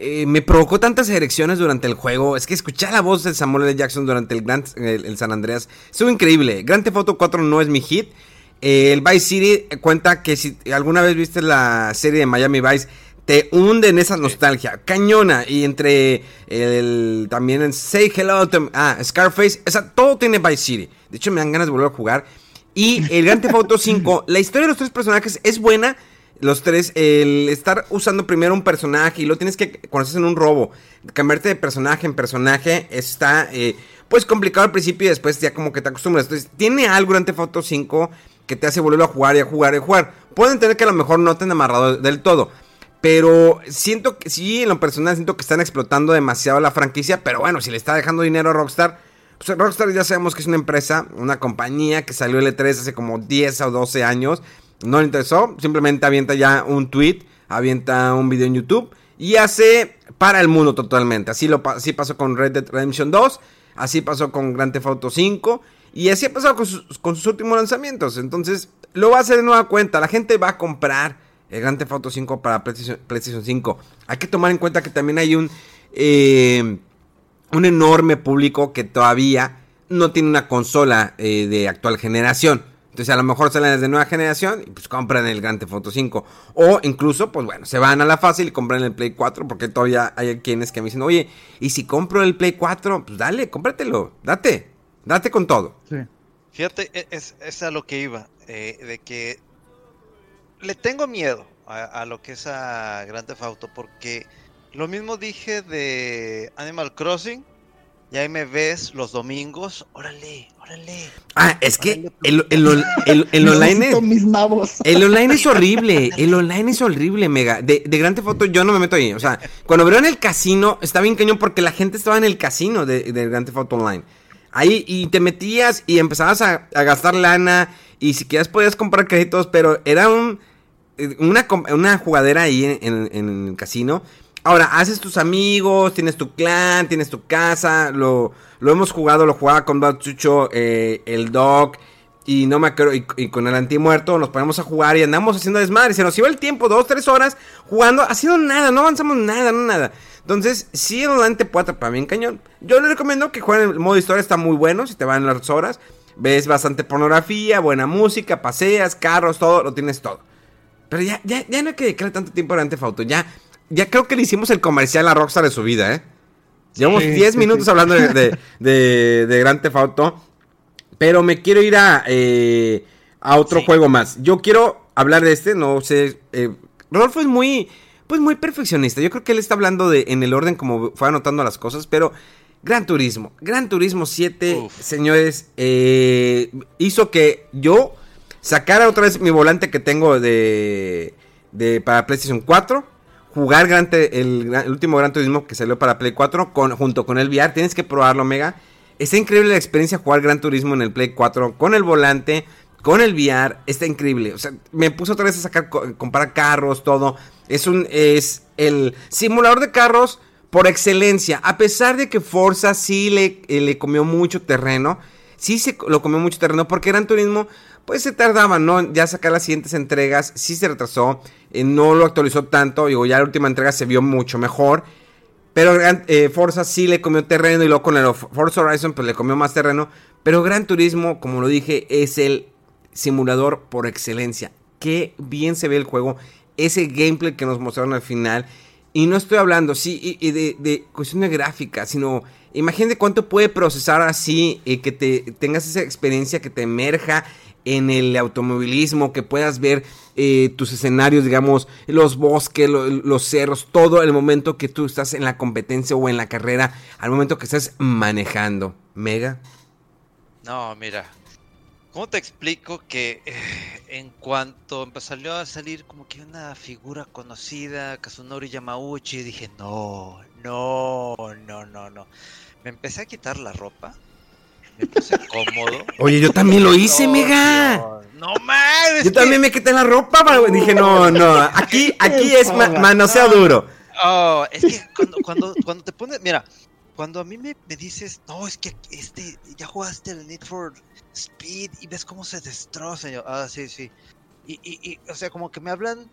eh, me provocó tantas erecciones durante el juego. Es que escuchar la voz de Samuel L. Jackson durante el, Grand, el, San Andreas estuvo increíble. Grand Theft Auto 4 no es mi hit. Eh, el Vice City cuenta que si alguna vez viste la serie de Miami Vice, te hunde en esa nostalgia, cañona. Y entre el también en Say Hello to ah, Scarface, o sea, todo tiene Vice City. De hecho, me dan ganas de volver a jugar. Y el Grand Theft Auto 5, la historia de los tres personajes es buena los tres, el estar usando primero un personaje y lo tienes que, cuando en un robo, cambiarte de personaje en personaje está, eh, pues complicado al principio y después ya como que te acostumbras. Entonces, tiene algo durante Foto 5 que te hace volver a jugar y a jugar y a jugar. Pueden tener que a lo mejor no te han amarrado del todo. Pero siento que sí, en lo personal siento que están explotando demasiado la franquicia. Pero bueno, si le está dejando dinero a Rockstar, pues Rockstar ya sabemos que es una empresa, una compañía que salió L3 hace como 10 o 12 años no le interesó, simplemente avienta ya un tweet, avienta un video en YouTube y hace para el mundo totalmente. Así, lo, pasó con Red Dead Redemption 2, así pasó con Grand Theft Auto 5 y así ha pasado con sus, últimos lanzamientos. Entonces, lo va a hacer de nueva cuenta. La gente va a comprar el Grand Theft Auto 5 para PlayStation, 5. Hay que tomar en cuenta que también hay un, eh, un enorme público que todavía no tiene una consola eh, de actual generación. Entonces a lo mejor salen desde nueva generación y pues compran el Grand Theft Auto 5. O incluso, pues bueno, se van a la fácil y compran el Play 4 porque todavía hay quienes que me dicen, oye, ¿y si compro el Play 4? Pues dale, cómpratelo, date, date con todo. Sí. Fíjate, e, es, es a lo que iba, eh, de que le tengo miedo a, a, lo que es a Grand Theft Auto porque lo mismo dije de Animal Crossing y ahí me ves los domingos, órale, órale. Ah, es que el, el, el, el online. Es, el online es horrible. El online es horrible, mega. De, de grande foto yo no me meto ahí. O sea, cuando veo en el casino, está bien cañón porque la gente estaba en el casino de, de Grande Foto Online. Ahí, y te metías y empezabas a, gastar lana. Y si quieres podías comprar créditos, pero era un una, una jugadera ahí en, en el casino Ahora, haces tus amigos, tienes tu clan, tienes tu casa, lo, lo hemos jugado, lo jugaba con Batsucho, eh, el Dog, y no me acuerdo, y, con el antimuerto, nos ponemos a jugar y andamos haciendo desmadre, se nos iba el tiempo, dos, tres horas, jugando, haciendo nada, no avanzamos nada, no nada. Entonces, si el online puede atrapar bien cañón. Yo le recomiendo que jueguen el modo historia, está muy bueno, si te van las horas, ves bastante pornografía, buena música, paseas, carros, todo, lo tienes todo. Pero ya, ya, ya no hay que dedicarle tanto tiempo a Antefauto, ya ya creo que le hicimos el comercial a Rockstar de su vida, ¿eh? Llevamos 10 minutos hablando de, de, de, Grand Theft Auto. Pero me quiero ir a, eh, a otro juego más. Yo quiero hablar de este, no sé. Eh, Rodolfo es muy, pues muy perfeccionista. Yo creo que él está hablando de en el orden como fue anotando las cosas, pero Gran Turismo. Gran Turismo 7, señores, eh, hizo que yo sacara otra vez mi volante que tengo de, de para PlayStation 4 jugar el, último Gran Turismo que salió para Play 4 con, junto con el VR. Tienes que probarlo, Mega. Está increíble la experiencia jugar Gran Turismo en el Play 4 con el volante, con el VR. Está increíble. O sea, me puso otra vez a sacar, comparar carros, todo. Es un, es el simulador de carros por excelencia. A pesar de que Forza sí le, eh, le comió mucho terreno. Sí se lo comió mucho terreno porque Gran Turismo pues se tardaba, ¿no? Ya sacar las siguientes entregas, sí se retrasó, eh, no lo actualizó tanto, digo, ya la última entrega se vio mucho mejor. Pero eh, Forza sí le comió terreno y luego con el Forza Horizon pues le comió más terreno. Pero Gran Turismo, como lo dije, es el simulador por excelencia. Qué bien se ve el juego. Ese gameplay que nos mostraron al final. Y no estoy hablando, sí, y, de, de, de gráfica, sino imagínate cuánto puede procesar así, y que te tengas esa experiencia, que te emerja en el automovilismo, que puedas ver eh, tus escenarios, digamos, los bosques, los cerros, todo el momento que tú estás en la competencia o en la carrera, al momento que estás manejando. Mega. No, mira, ¿cómo te explico que eh, en cuanto salió a salir como que una figura conocida, Kazunori Yamauchi, dije, no, no, no, no, no. Me empecé a quitar la ropa me puse cómodo. Oye, yo también lo hice, mega. No mames. Yo también me quité la ropa. Dije, no, no. Aquí, aquí es manosea duro. Oh, es que cuando, cuando, cuando te pones. Mira, cuando a mí me, me, dices, no, es que este, ya jugaste el Need for Speed y ves cómo se destroza. Ah, sí, sí. Y, y, y, o sea, como que me hablan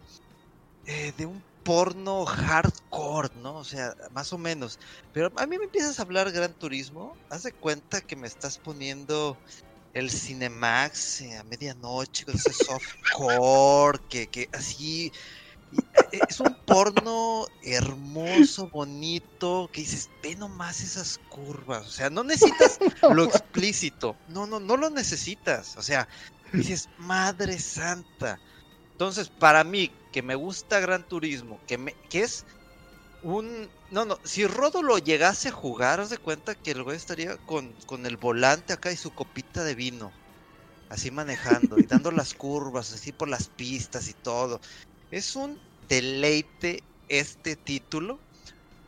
eh, de un porno hardcore, ¿no? O sea, más o menos. Pero a mí me empiezas a hablar Gran Turismo, haz de cuenta que me estás poniendo el Cinemax eh, a medianoche con ese softcore, que, que así... E, es un porno hermoso, bonito, que dices, ve nomás esas curvas, o sea, no necesitas lo explícito, no, no, no lo necesitas, o sea, dices, Madre Santa. Entonces, para mí, que me gusta Gran Turismo, que, me, que es un... No, no, si Rodo lo llegase a jugar, haz de cuenta que el güey estaría con, con el volante acá y su copita de vino, así manejando y dando las curvas, así por las pistas y todo. Es un deleite este título.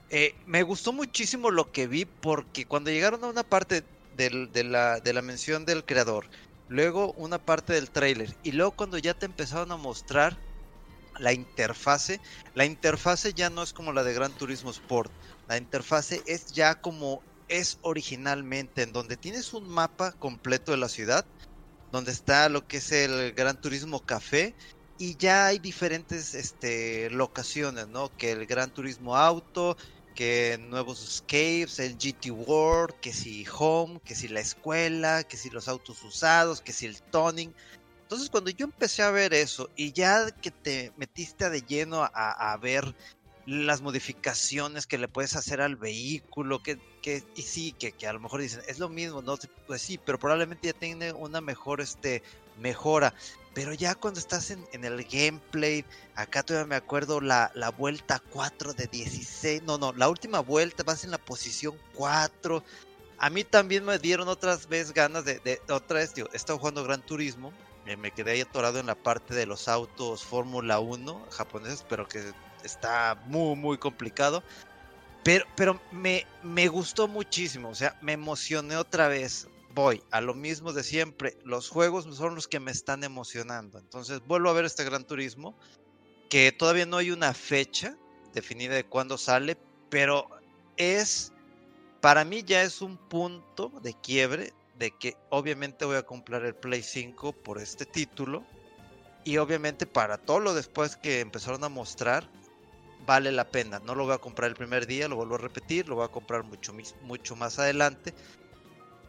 Eh, me gustó muchísimo lo que vi porque cuando llegaron a una parte de, la, de la mención del creador, luego una parte del trailer y luego cuando ya te empezaron a mostrar la interfase, la interfase ya no es como la de Gran Turismo Sport, la interfase es ya como es originalmente, en donde tienes un mapa completo de la ciudad, donde está lo que es el Gran Turismo Café, y ya hay diferentes este, locaciones, ¿no? Que el Gran Turismo Auto, que nuevos escapes, el GT World, que si Home, que si la escuela, que si los autos usados, que si el toning. Entonces cuando yo empecé a ver eso y ya que te metiste de lleno a, ver las modificaciones que le puedes hacer al vehículo, que, que y sí, que, que, a lo mejor dicen, es lo mismo, ¿no? Pues sí, pero probablemente ya tiene una mejor este, mejora. Pero ya cuando estás en, en el gameplay, acá todavía me acuerdo la, la, vuelta 4 de 16, no, no, la última vuelta vas en la posición 4. A mí también me dieron otras veces ganas de, de otra vez, he estado jugando Gran Turismo me quedé ahí atorado en la parte de los autos Fórmula 1 japoneses, pero que está muy, muy complicado. Pero, pero me, me gustó muchísimo, o sea, me emocioné otra vez. Voy a lo mismo de siempre. Los juegos son los que me están emocionando. Entonces vuelvo a ver este Gran Turismo, que todavía no hay una fecha definida de cuándo sale, pero es, para mí ya es un punto de quiebre de que obviamente voy a comprar el Play 5 por este título. Y obviamente para todo lo después que empezaron a mostrar, vale la pena. No lo voy a comprar el primer día, lo vuelvo a repetir, lo voy a comprar mucho, mucho más adelante.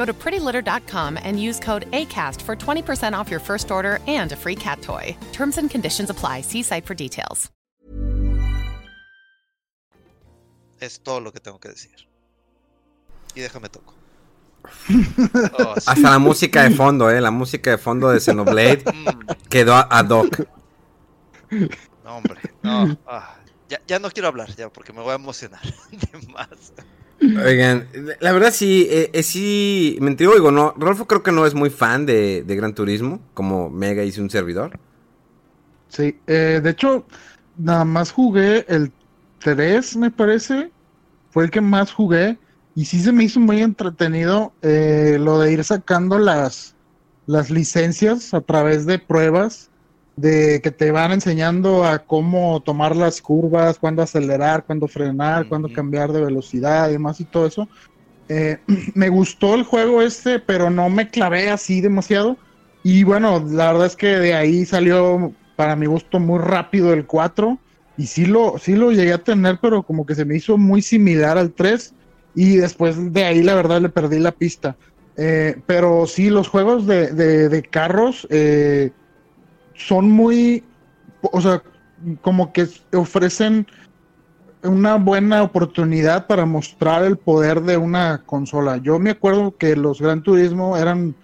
Go to prettylitter.com and use code ACAST for 20% off your first order and a free cat toy. Terms and conditions apply. See site for details. Es todo lo que tengo que decir. Y déjame toco. Oh, Hasta la música de fondo, ¿eh? La música de fondo de Xenoblade mm. quedó ad hoc. No, hombre. No. Ah, ya, ya, no quiero hablar, ya, porque me voy a emocionar de más. Oigan, la verdad sí, eh, eh sí, me digo, no, Rolfo creo que no es muy fan de, Gran Turismo, como Mega hizo un servidor. Sí, eh, de hecho, nada más jugué el 3, me parece, fue el que más jugué, y sí se me hizo muy entretenido eh, lo de ir sacando las, las licencias a través de pruebas de que te van enseñando a cómo tomar las curvas, cuándo acelerar, cuándo frenar, cuándo cambiar de velocidad y demás y todo eso. Eh, me gustó el juego este, pero no me clavé así demasiado. Y bueno, la verdad es que de ahí salió para mi gusto muy rápido el 4. Y sí lo, sí lo llegué a tener, pero como que se me hizo muy similar al 3. Y después de ahí, la verdad, le perdí la pista. Eh, pero sí, los juegos de, de, de carros, eh, son muy, o sea, como que ofrecen una buena oportunidad para mostrar el poder de una consola. Yo me acuerdo que los Gran Turismo eran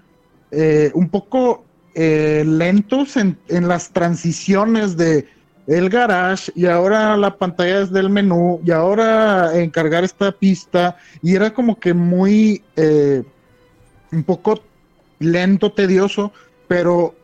eh, un poco eh, lentos en, las transiciones de el garage y ahora la pantalla es del menú y ahora encargar esta pista y era como que muy eh, un poco lento, tedioso, pero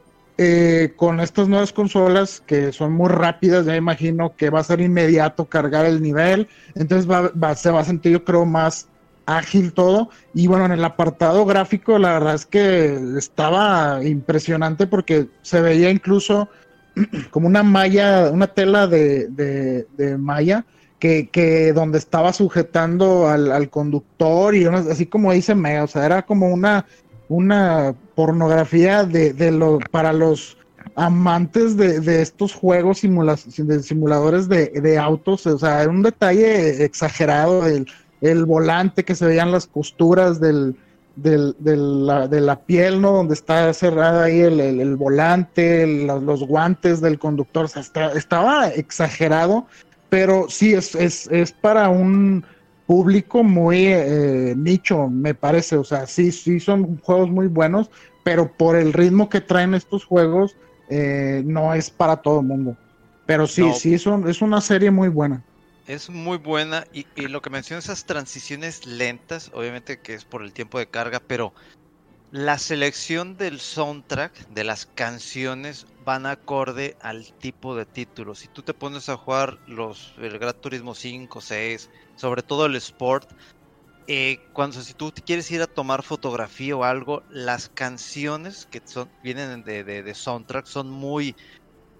eh, con estas nuevas consolas que son muy rápidas, ya imagino que va a ser inmediato cargar el nivel, entonces se va a sentir yo creo más ágil todo. Y bueno, en el apartado gráfico la verdad es que estaba impresionante porque se veía incluso como una malla, una tela de, malla. Que, que, donde estaba sujetando al, al conductor y así como dice Mega, o sea, era como una una pornografía de, de lo, para los amantes de, de estos juegos de simuladores de, de, autos, o sea, un detalle exagerado, el, el volante que se veían las costuras del, del, la, de la piel, ¿no? Donde está cerrada ahí el, el, volante, los guantes del conductor, o sea, estaba exagerado, pero sí, es, es, es para un público muy eh, nicho, me parece. O sea, sí, sí son juegos muy buenos, pero por el ritmo que traen estos juegos, eh, no es para todo el mundo. Pero sí, sí, son, es una serie muy buena. Es muy buena y, y lo que mencionas, esas transiciones lentas, obviamente que es por el tiempo de carga, pero la selección del soundtrack, de las canciones, van acorde al tipo de título. Si tú te pones a jugar los, el Gran Turismo 5, 6, sobre todo el Sport, eh, cuando si tú quieres ir a tomar fotografía o algo, las canciones que son, vienen de, de, soundtrack son muy,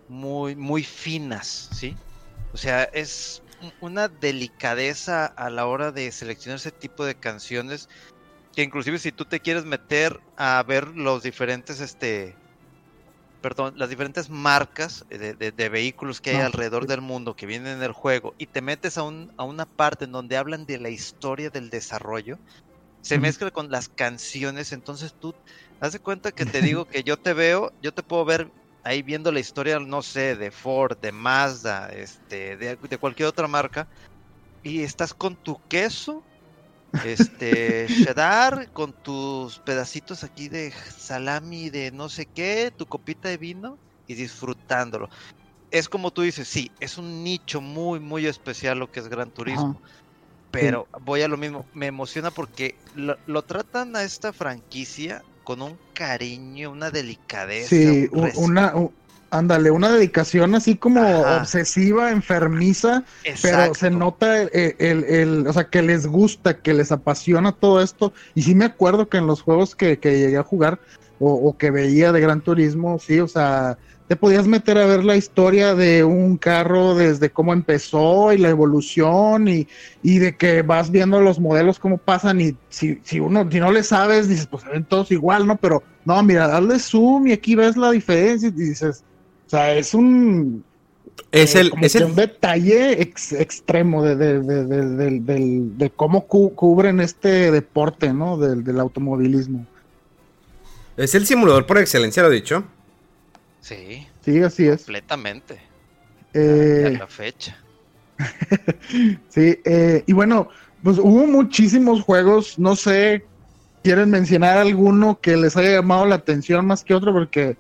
muy, muy finas, ¿sí? O sea, es una delicadeza a la hora de seleccionar ese tipo de canciones que inclusive si tú te quieres meter a ver los diferentes, este, perdón, las diferentes marcas de, vehículos que hay alrededor del mundo que vienen en el juego y te metes a, un, a una parte en donde hablan de la historia del desarrollo, se mezcla con las canciones, entonces tú haz de cuenta que te digo que yo te veo, yo te puedo ver ahí viendo la historia, no sé, de Ford, de Mazda, este, de, de cualquier otra marca, y estás con tu queso este cheddar con tus pedacitos aquí de salami de no sé qué, tu copita de vino y disfrutándolo. Es como tú dices, sí, es un nicho muy, muy especial lo que es Gran Turismo. Pero voy a lo mismo, me emociona porque lo, tratan a esta franquicia con un cariño, una delicadeza. Sí, una, Ándale, una dedicación así como obsesiva, enfermiza, pero se nota el, el, o sea, que les gusta, que les apasiona todo esto. Y sí me acuerdo que en los juegos que, que llegué a jugar o, que veía de Gran Turismo, sí, o sea, te podías meter a ver la historia de un carro desde cómo empezó y la evolución y, y de que vas viendo los modelos cómo pasan y si, si uno, si no le sabes, dices, pues ven todos igual, ¿no? Pero no, mira, dale zoom y aquí ves la diferencia y dices sea, es un. Es, el, eh, un detalle extremo de, de, cómo cubren este deporte, ¿no? Del, automovilismo. Es el simulador por excelencia, lo he dicho. Sí. Sí, así es. Completamente. Eh, la fecha. sí, eh, y bueno, pues hubo muchísimos juegos, no sé, ¿quieren mencionar alguno que les haya llamado la atención más que otro? Porque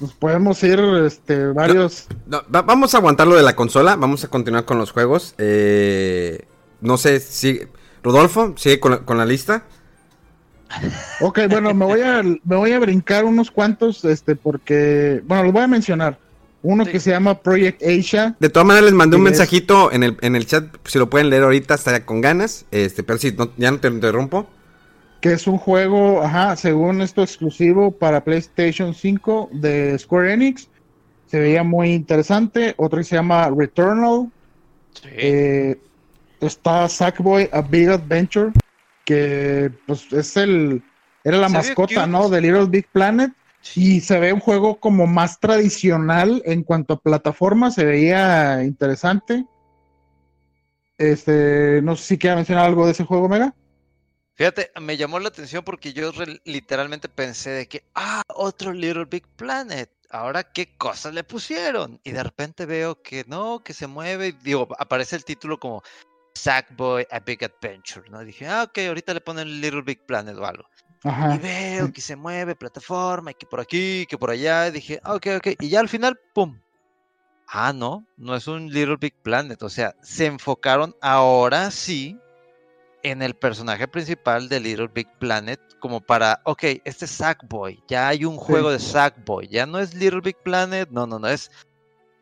nos podemos ir este, varios... vamos a aguantar lo de la consola, vamos a continuar con los juegos. Eh, no sé si... Rodolfo, sigue con con la lista. Ok, bueno, me voy a, me voy a brincar unos cuantos, este, porque, bueno, los voy a mencionar. Uno que se llama Project Asia. De todas maneras les mandé un mensajito en el, en el chat, si lo pueden leer ahorita estaría con ganas, este, pero sí, ya no te interrumpo. Que es un juego, ajá, según esto exclusivo para PlayStation 5 de Square Enix. Se veía muy interesante. Otro que se llama Returnal. Eh, está Sackboy A Big Adventure que pues es el era la mascota, ¿no? De Little Big Planet y se ve un juego como más tradicional en cuanto a plataforma, se veía interesante. Este, no sé si quiera mencionar algo de ese juego, Mega. Fíjate, me llamó la atención porque yo literalmente pensé de que, ah, otro Little Big Planet. Ahora, ¿qué cosas le pusieron? Y de repente veo que no, que se mueve. Digo, aparece el título como Sackboy A Big Adventure, ¿no? Dije, ah, ok, ahorita le ponen Little Big Planet o algo. Y veo que se mueve plataforma, y que por aquí, que por allá. Y dije, ah, ok, ok. Y ya al final, ¡pum! Ah, no, no es un Little Big Planet. O sea, se enfocaron ahora sí en el personaje principal de Little Big Planet como para, ok, este es Sackboy, ya hay un juego de Sackboy, ya no es Little Big Planet, no, no, no, es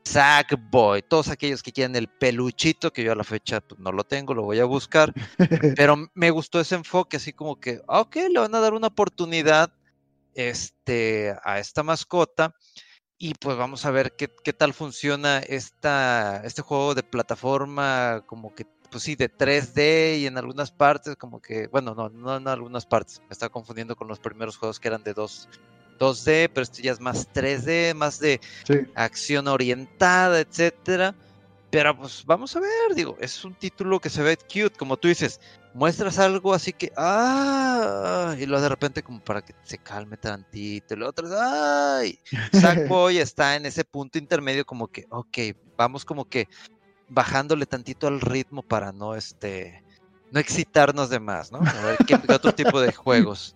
Sackboy, todos aquellos que quieren el peluchito, que yo a la fecha pues, no lo tengo, lo voy a buscar, pero me gustó ese enfoque, así como que, ah, ok, le van a dar una oportunidad este, a esta mascota y pues vamos a ver qué, qué tal funciona esta, este juego de plataforma, como que, pues sí, de 3D y en algunas partes, como que, bueno, no, no en algunas partes, me está confundiendo con los primeros juegos que eran de dos 2D, pero esto ya es más 3D, más de acción orientada, etcétera. Pero pues vamos a ver, digo, es un título que se ve cute, como tú dices, muestras algo así que, ah, y luego de repente como para que se calme tantito, y lo otro, ay, Sackboy está en ese punto intermedio como que, ok, vamos como que bajándole tantito al ritmo para no, este, no excitarnos de más, ¿no? A otro tipo de juegos.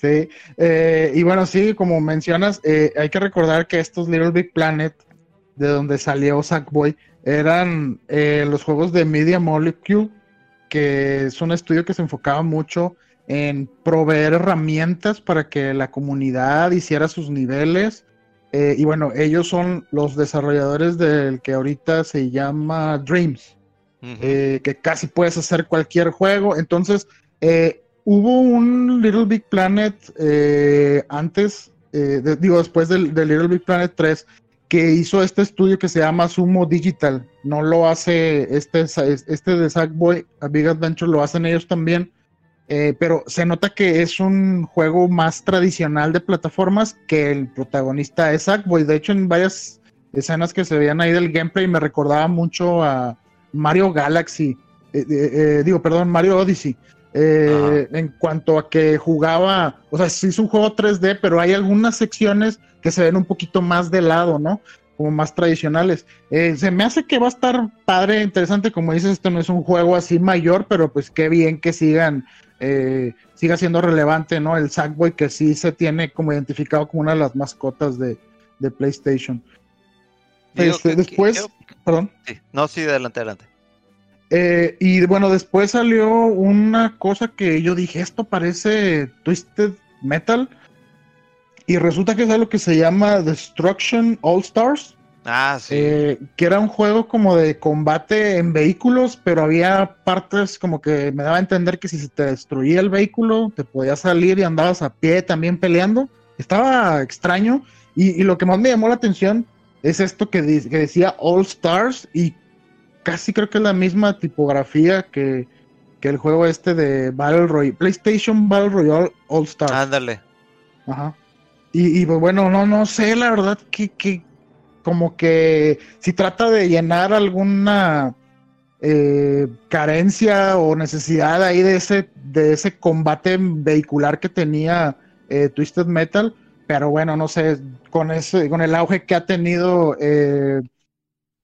Sí, eh, y bueno, sí, como mencionas, eh, hay que recordar que estos Little Big Planet, de donde salió Sackboy, eran eh, los juegos de Media Molecule, que es un estudio que se enfocaba mucho en proveer herramientas para que la comunidad hiciera sus niveles. Y bueno, ellos son los desarrolladores del que ahorita se llama Dreams, que casi puedes hacer cualquier juego. Entonces, hubo un Little Big Planet eh, antes, eh, digo, después del, Little Big Planet 3, que hizo este estudio que se llama Sumo Digital. No lo hace este, este de Sackboy, a Big Adventure, lo hacen ellos también. Eh, pero se nota que es un juego más tradicional de plataformas que el protagonista es Sackboy. De hecho, en varias escenas que se veían ahí del gameplay me recordaba mucho a Mario Galaxy. digo, perdón, Mario Odyssey. Eh, en cuanto a que jugaba, o sea, sí es un juego 3D, pero hay algunas secciones que se ven un poquito más de lado, ¿no? Como más tradicionales. Eh, se me hace que va a estar padre, interesante, como dices, esto no es un juego así mayor, pero pues qué bien que sigan, eh, siga siendo relevante, ¿no? El Sackboy que sí se tiene como identificado como una de las mascotas de, PlayStation. Este, después, perdón. no, sí, adelante, adelante. Eh, y bueno, después salió una cosa que yo dije, esto parece Twisted Metal. Y resulta que es algo que se llama Destruction All Stars. Ah, sí. Eh, que era un juego como de combate en vehículos, pero había partes como que me daba a entender que si se te destruía el vehículo, te podías salir y andabas a pie también peleando. Estaba extraño. Y, lo que más me llamó la atención es esto que, que decía All Stars y casi creo que es la misma tipografía que, el juego este de Battle Royale, PlayStation Battle Royale All Star. Ándale. Ajá. Y, pues bueno, no, no sé, la verdad que, que como que si trata de llenar alguna eh, carencia o necesidad ahí de ese, de ese combate vehicular que tenía eh, Twisted Metal, pero bueno, no sé, con ese, con el auge que ha tenido eh,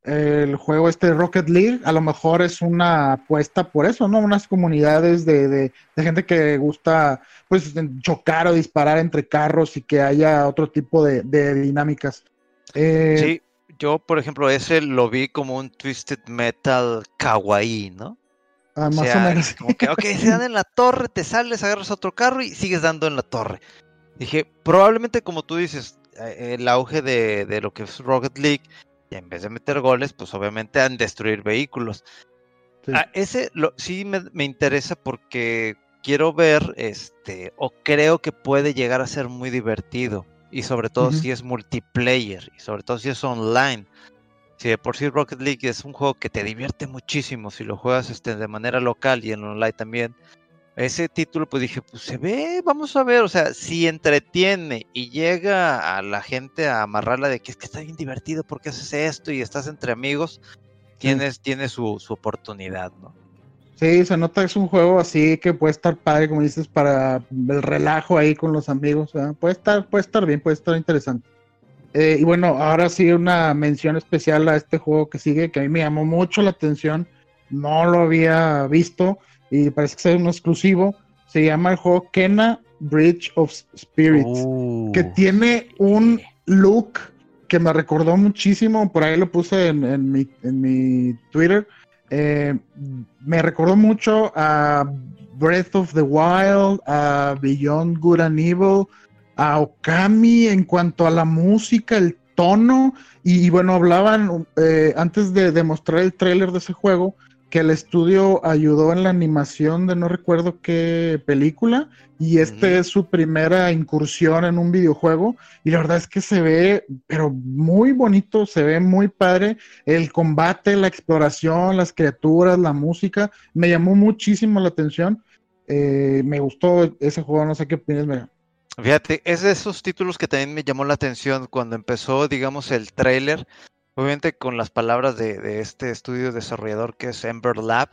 el juego este Rocket League, a lo mejor es una apuesta por eso, ¿no? Unas comunidades de, de, gente que gusta pues chocar o disparar entre carros y que haya otro tipo de, dinámicas. Eh, sí, yo por ejemplo ese lo vi como un Twisted Metal kawaii, ¿no? Ah, más o, menos. Como que, ok, se dan en la torre, te sales, agarras otro carro y sigues dando en la torre. Dije, probablemente como tú dices, eh, el auge de, de lo que es Rocket League y en vez de meter goles, pues obviamente han destruir vehículos. Ah, ese lo, sí me, interesa porque quiero ver, este, o creo que puede llegar a ser muy divertido. Y sobre todo si es multiplayer, y sobre todo si es online. Si de por sí Rocket League es un juego que te divierte muchísimo si lo juegas este, de manera local y en online también, ese título, pues dije, pues se ve, vamos a ver, o sea, si entretiene y llega a la gente a amarrarla de que es que está bien divertido porque haces esto y estás entre amigos, tienes, tiene su, oportunidad, ¿no? Sí, se nota que es un juego así que puede estar padre, como dices, para el relajo ahí con los amigos. Puede estar, puede estar bien, puede estar interesante. Eh, y bueno, ahora sí una mención especial a este juego que sigue, que a mí me llamó mucho la atención. No lo había visto y parece que es un exclusivo. Se llama el juego Kena Bridge of Spirits, oh. que tiene un look que me recordó muchísimo, por ahí lo puse en, mi, en mi, Twitter, eh, me recordó mucho a Breath of the Wild, a Beyond Good and Evil, a Okami en cuanto a la música, el tono, y, bueno, hablaban eh, antes de, de mostrar el tráiler de ese juego, que el estudio ayudó en la animación de no recuerdo qué película y este es su primera incursión en un videojuego y la verdad es que se ve pero muy bonito, se ve muy padre el combate, la exploración, las criaturas, la música, me llamó muchísimo la atención, eh, me gustó ese juego, no sé qué opinas, mira. Fíjate, es de esos títulos que también me llamó la atención cuando empezó, digamos, el tráiler obviamente con las palabras de, este estudio desarrollador que es Ember Lab,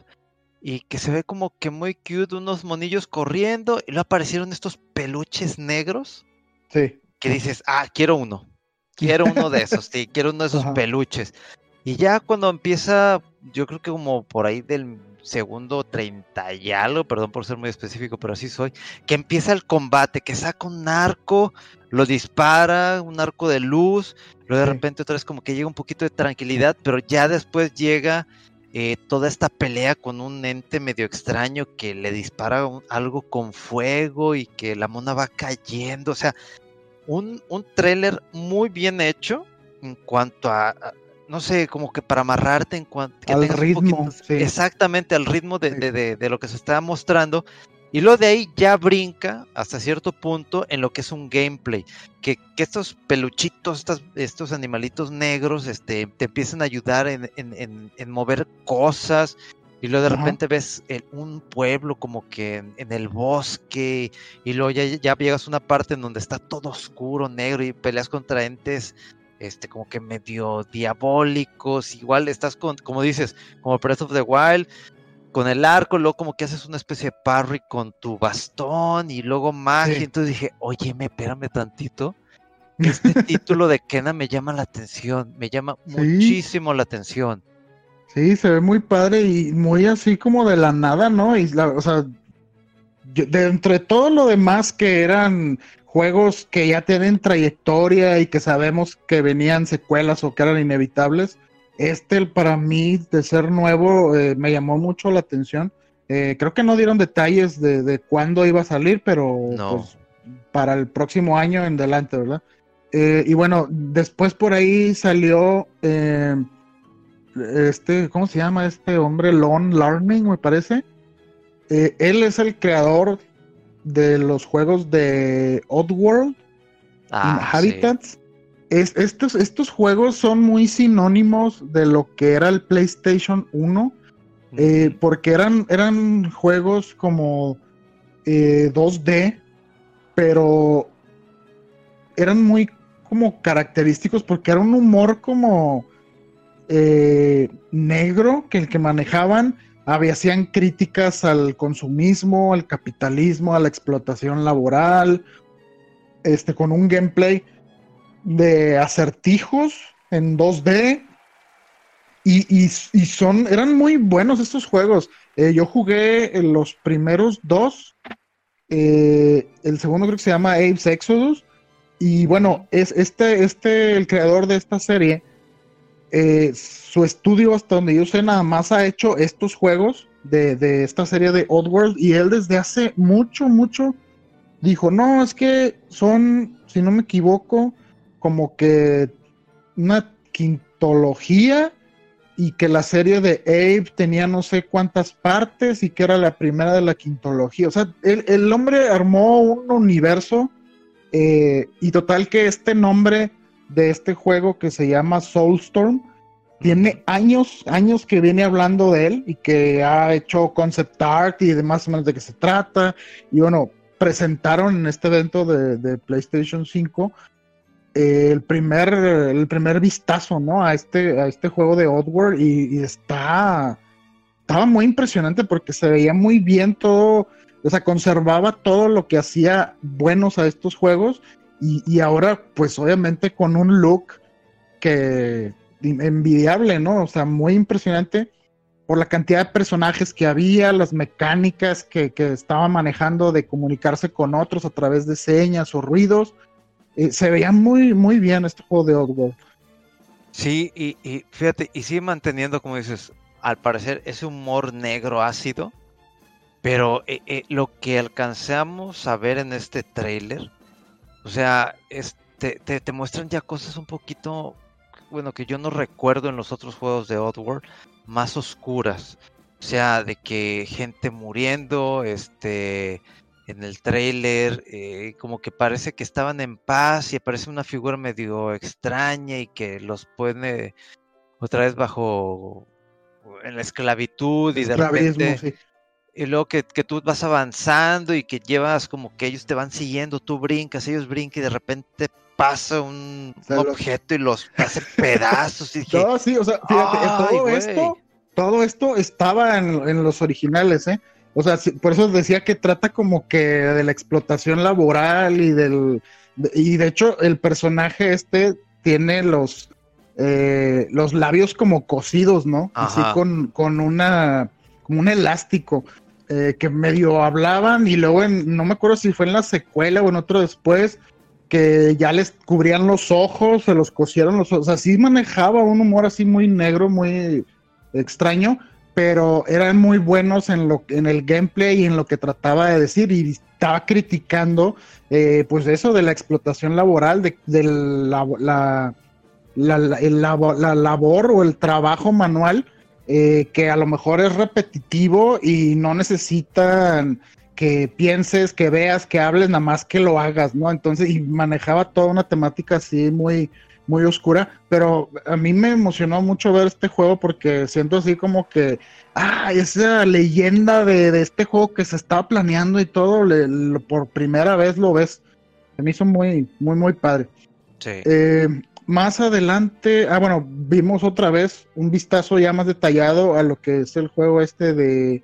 y que se ve como que muy cute, unos monillos corriendo, y luego aparecieron estos peluches negros. Sí. Que dices, ah, quiero uno. Quiero uno de esos, sí, quiero uno de esos peluches. Y ya cuando empieza, yo creo que como por ahí del segundo 30 y algo, perdón por ser muy específico, pero así soy, que empieza el combate, que saca un arco, lo dispara, un arco de luz, luego de repente otra vez como que llega un poquito de tranquilidad, pero ya después llega eh, toda esta pelea con un ente medio extraño que le dispara algo con fuego y que la mona va cayendo, o sea, un, un tráiler muy bien hecho en cuanto a no sé, como que para amarrarte en cuanto al ritmo, exactamente al ritmo de, lo que se está mostrando. Y luego de ahí ya brinca hasta cierto punto en lo que es un gameplay. Que, estos peluchitos, estos, estos animalitos negros, este, te empiezan a ayudar en, mover cosas. Y luego de repente ves un pueblo como que en, el bosque. Y luego ya, ya llegas a una parte en donde está todo oscuro, negro. Y peleas contra entes este, como que medio diabólicos, igual estás con, como dices, como Breath of the Wild, con el arco, luego como que haces una especie de parry con tu bastón y luego magia, entonces dije, oye, me espérame tantito, este título de Kena me llama la atención, me llama muchísimo la atención. Sí, se ve muy padre y muy así como de la nada, ¿no? Y la, o sea, de entre todo lo demás que eran juegos que ya tienen trayectoria y que sabemos que venían secuelas o que eran inevitables. Este, para mí, de ser nuevo, eh, me llamó mucho la atención. Eh, creo que no dieron detalles de, cuándo iba a salir, pero pues, para el próximo año en adelante, ¿verdad? Eh, y bueno, después por ahí salió este, ¿cómo se llama este hombre? Lon Learning, me parece. él es el creador de los juegos de Oddworld, ah, Habitats. Es, estos, estos juegos son muy sinónimos de lo que era el PlayStation 1, eh, porque eran, eran juegos como 2D, eh, pero eran muy como característicos porque era un humor como eh, negro que el que manejaban hacían críticas al consumismo, al capitalismo, a la explotación laboral, este, con un gameplay de acertijos en 2D. Y, y, son, eran muy buenos estos juegos. Eh, yo jugué los primeros dos. Eh, el segundo creo que se llama Abe's Exodus. Y bueno, es este, este, el creador de esta serie, eh, su estudio hasta donde yo sé nada más ha hecho estos juegos de, esta serie de Oddworld y él desde hace mucho, mucho dijo, no, es que son, si no me equivoco, como que una quintología y que la serie de Abe tenía no sé cuántas partes y que era la primera de la quintología. O sea, el, hombre armó un universo eh, y total que este nombre de este juego que se llama Soulstorm tiene años, años que viene hablando de él y que ha hecho concept art y de más o menos de qué se trata. Y bueno, presentaron en este evento de, PlayStation 5 eh, el, primer, el primer vistazo, ¿no? A este, a este juego de Oddworld y, y, está, estaba muy impresionante porque se veía muy bien todo, o sea, conservaba todo lo que hacía buenos a estos juegos y, ahora, pues obviamente con un look que envidiable, ¿no? O sea, muy impresionante por la cantidad de personajes que había, las mecánicas que, que estaba manejando de comunicarse con otros a través de señas o ruidos. Eh, se veía muy, muy bien este juego de Oddworld. Sí, y, y, fíjate, y sigue manteniendo, como dices, al parecer ese humor negro ácido, pero eh, eh, lo que alcanzamos a ver en este trailer, o sea, este, te, te, muestran ya cosas un poquito, bueno, que yo no recuerdo en los otros juegos de Oddworld, más oscuras. O sea, de que gente muriendo, este, en el trailer, eh, como que parece que estaban en paz y aparece una figura medio extraña y que los pone otra vez bajo en la esclavitud y de repente y luego que, que, tú vas avanzando y que llevas como que ellos te van siguiendo, tú brincas, ellos brincan y de repente pasa un objeto y los hace pedazos. Y no, sí, o sea, fíjate, todo esto, todo esto estaba en, los originales, ¿eh? O sea, por eso decía que trata como que de la explotación laboral y del... Y de hecho, el personaje este tiene los, eh, los labios como cosidos, ¿no? Así con, con una... como un elástico. Eh, que medio hablaban y luego en, no me acuerdo si fue en la secuela o en otro después, que ya les cubrían los ojos, se los cosieron los ojos, o sea, sí manejaba un humor así muy negro, muy extraño, pero eran muy buenos en, lo, en el gameplay y en lo que trataba de decir y estaba criticando eh, pues eso de la explotación laboral, de, la, la, la, labor o el trabajo manual eh, que a lo mejor es repetitivo y no necesitan que pienses, que veas, que hables, nada más que lo hagas, ¿no? Entonces, y manejaba toda una temática así muy, muy oscura, pero a mí me emocionó mucho ver este juego porque siento así como que, ah, esa leyenda de, este juego que se estaba planeando y todo, por primera vez lo ves. Se me hizo muy, muy, muy padre. Sí. Eh, más adelante, ah, bueno, vimos otra vez un vistazo ya más detallado a lo que es el juego este de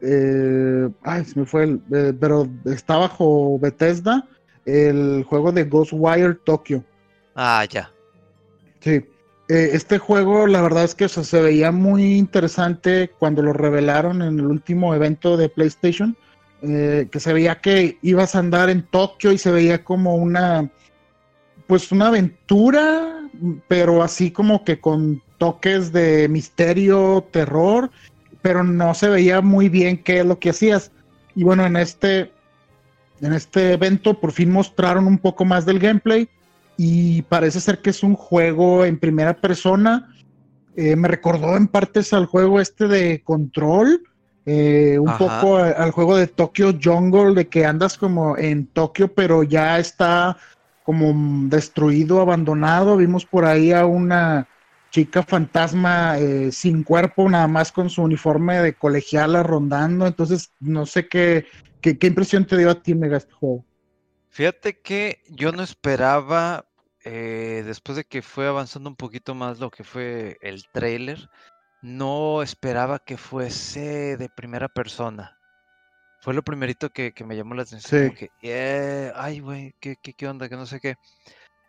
eh, ay, se me fue el, eh, pero está bajo Bethesda, el juego de Ghostwire Tokyo. Ah, ya. Sí. Eh, este juego, la verdad es que se veía muy interesante cuando lo revelaron en el último evento de PlayStation. que se veía que ibas a andar en Tokio y se veía como una, pues una aventura, pero así como que con toques de misterio, terror pero no se veía muy bien qué es lo que hacías. Y bueno, en este, en este evento por fin mostraron un poco más del gameplay y parece ser que es un juego en primera persona. Eh, me recordó en partes al juego este de Control, eh, un poco al juego de Tokyo Jungle, de que andas como en Tokio, pero ya está como destruido, abandonado. Vimos por ahí a una chica fantasma eh, sin cuerpo, nada más con su uniforme de colegiala rondando. Entonces, no sé qué, qué, impresión te dio a ti, Mega, este juego. Fíjate que yo no esperaba, eh, después de que fue avanzando un poquito más lo que fue el trailer, no esperaba que fuese de primera persona. Fue lo primerito que, me llamó la atención. Sí. Que, ay, güey, ¿qué, qué, qué onda? Que no sé qué.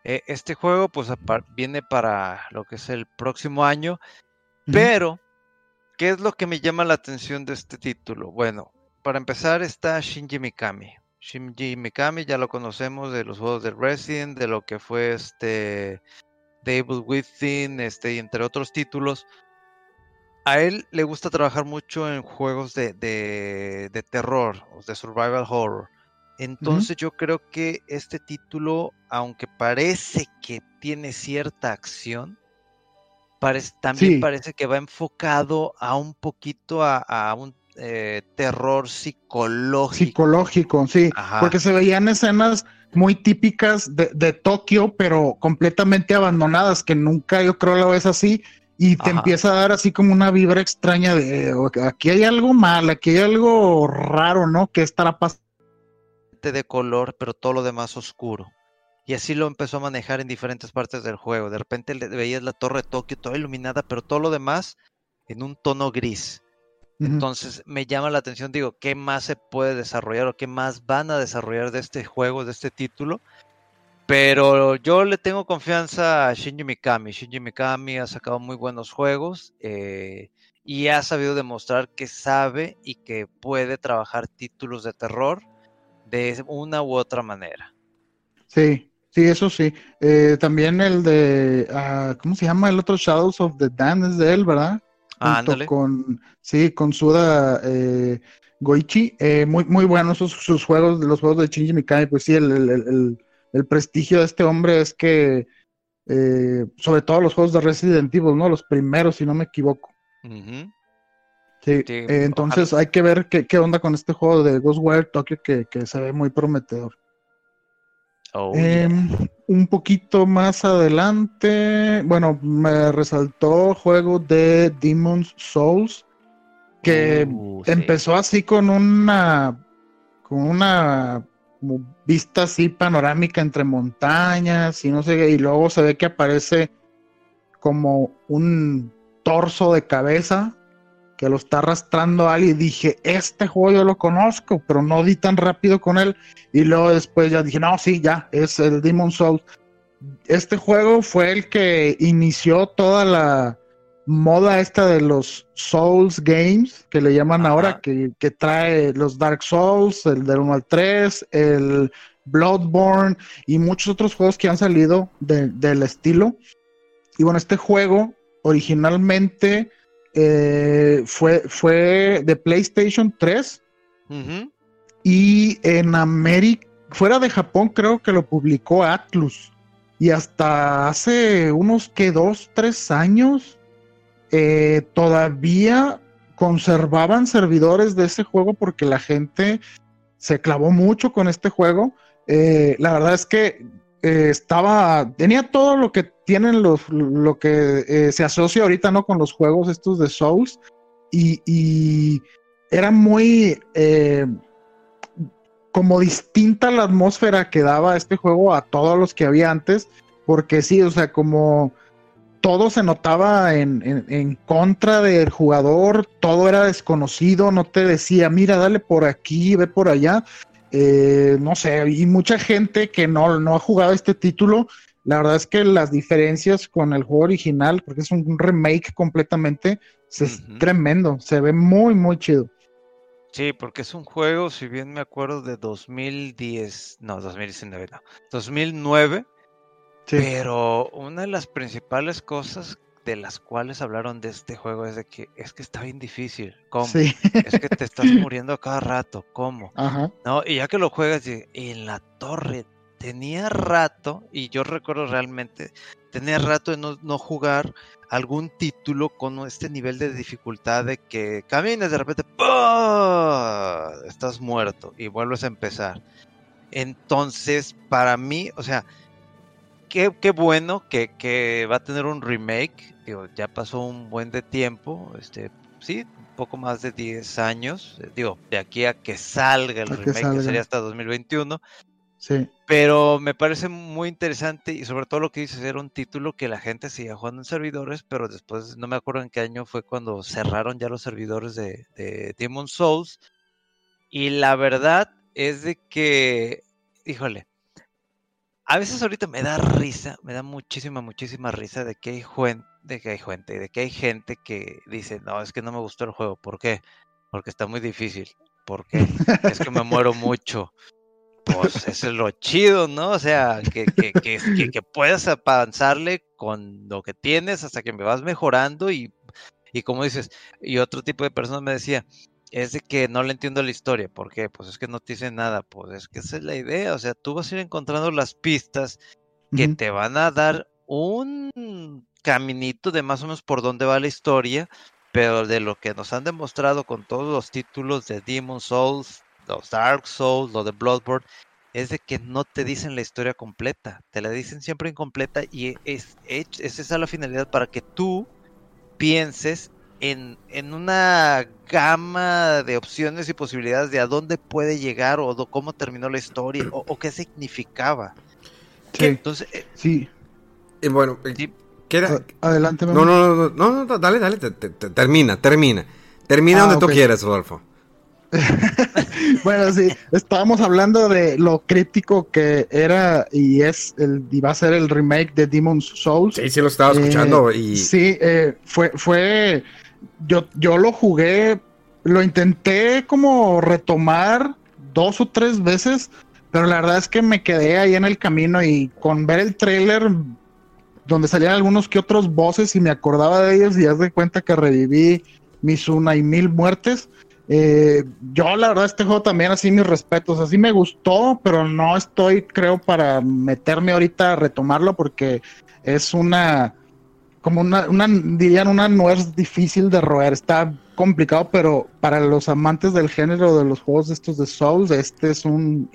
Eh, este juego pues viene para lo que es el próximo año Pero, ¿qué es lo que me llama la atención de este título? Bueno, para empezar está Shinji Mikami. Shinji Mikami ya lo conocemos de los juegos de Resident, de lo que fue este Devil Within, este, y entre otros títulos. A él le gusta trabajar mucho en juegos de, de, terror, de survival horror. Entonces yo creo que este título, aunque parece que tiene cierta acción, parece, también parece que va enfocado a un poquito a, un eh, terror psicológico. Psicológico, sí, porque se veían escenas muy típicas de, de, Tokio, pero completamente abandonadas, que nunca yo creo lo ves así, y te empieza a dar así como una vibra extraña de aquí hay algo mal, aquí hay algo raro, ¿no? ¿Qué estará pasando? De color, pero todo lo demás oscuro. Y así lo empezó a manejar en diferentes partes del juego. De repente veías la torre de Tokio toda iluminada, pero todo lo demás en un tono gris. Entonces me llama la atención, digo, ¿qué más se puede desarrollar o qué más van a desarrollar de este juego, de este título? Pero yo le tengo confianza a Shinji Mikami. Shinji Mikami ha sacado muy buenos juegos eh, y ha sabido demostrar que sabe y que puede trabajar títulos de terror de una u otra manera. Sí, sí, eso sí. Eh, también el de, ah, ¿cómo se llama? El otro Shadows of the Damned es de él, ¿verdad? con, sí, con Suda eh, Goichi. Eh, muy, muy buenos sus, sus, juegos, los juegos de Shinji Mikami. Pues sí, el, prestigio de este hombre es que, eh, sobre todo los juegos de Resident Evil, ¿no? Los primeros, si no me equivoco. Sí, entonces hay que ver qué, qué, onda con este juego de Ghostwire Tokyo que, que se ve muy prometedor. Oh, em, un poquito más adelante, bueno, me resaltó el juego de Demon's Souls, que uh, empezó así con una, con una vista así panorámica entre montañas y no sé, y luego se ve que aparece como un torso de cabeza que lo está arrastrando a alguien. Dije, este juego yo lo conozco, pero no di tan rápido con él. Y luego después ya dije, no, sí, ya, es el Demon Souls. Este juego fue el que inició toda la moda esta de los Souls Games, que le llaman ahora, que, trae los Dark Souls, el del 1 al 3, el Bloodborne y muchos otros juegos que han salido del estilo. Y bueno, este juego originalmente eh, fue, fue de PlayStation 3 y en América, fuera de Japón creo que lo publicó Atlus. Y hasta hace unos que dos, tres años eh, todavía conservaban servidores de ese juego porque la gente se clavó mucho con este juego. Eh, la verdad es que eh, estaba, tenía todo lo que tienen los, lo que se asocia ahorita, ¿no? Con los juegos estos de Souls y, era muy como distinta la atmósfera que daba este juego a todos los que había antes, porque sí, o sea, como todo se notaba en, en, contra del jugador, todo era desconocido, no te decía, mira, dale por aquí, ve por allá, eh, no sé, y mucha gente que no, no ha jugado este título, la verdad es que las diferencias con el juego original, porque es un remake completamente, es tremendo, se ve muy, muy chido. Sí, porque es un juego, si bien me acuerdo, de 2010, no, 2019, no, 2009, pero una de las principales cosas de las cuales hablaron de este juego es de que es que está bien difícil. ¿Cómo? Es que te estás muriendo cada rato. ¿Cómo? No, y ya que lo juegas en la torre, tenía rato, y yo recuerdo realmente, tenía rato de no, jugar algún título con este nivel de dificultad de que caminas de repente, estás muerto y vuelves a empezar. Entonces, para mí, o sea, qué, qué bueno que, que, va a tener un remake ya pasó un buen de tiempo, este, sí, un poco más de 10 años, eh, digo, de aquí a que salga el remake, que, sería hasta 2021. Sí. Pero me parece muy interesante y sobre todo lo que dices, era un título que la gente seguía jugando en servidores, pero después no me acuerdo en qué año fue cuando cerraron ya los servidores de, de Demon Souls. Y la verdad es de que, híjole, a veces ahorita me da risa, me da muchísima, muchísima risa de que hay de que hay gente, de que hay gente que dice, no, es que no me gustó el juego. ¿Por qué? Porque está muy difícil. ¿Por qué? es que me muero mucho. Pues eso es lo chido, ¿no? O sea, que, que, que, que, puedas avanzarle con lo que tienes hasta que me vas mejorando y, y como dices, y otro tipo de personas me decía, es de que no le entiendo la historia. ¿Por qué? Pues es que no te dice nada. Pues es que esa es la idea. O sea, tú vas a ir encontrando las pistas que te van a dar un caminito de más o menos por dónde va la historia, pero de lo que nos han demostrado con todos los títulos de Demon Souls, los Dark Souls, lo de Bloodborne, es de que no te dicen la historia completa, te la dicen siempre incompleta y es, es, es esa la finalidad para que tú pienses en, en, una gama de opciones y posibilidades de a dónde puede llegar o cómo terminó la historia o, qué significaba. Sí. Entonces, eh, sí. Y bueno, Adelante, no, no, no, no, no, dale, dale, termina, termina. Termina ah, donde tú quieras, Rodolfo. bueno, sí, estábamos hablando de lo crítico que era y es el y va a ser el remake de Demon's Souls. Sí, sí lo estaba escuchando eh, y sí, eh, fue fue yo yo lo jugué, lo intenté como retomar dos o tres veces, pero la verdad es que me quedé ahí en el camino y con ver el trailer donde salían algunos que otros voces y me acordaba de ellos y ya de cuenta que reviví mis una y mil muertes. Eh, yo la verdad este juego también así mis respetos, así me gustó, pero no estoy creo para meterme ahorita a retomarlo porque es una como una, una dirían una nuez difícil de roer, está complicado, pero para los amantes del género de los juegos estos de Souls, este es un,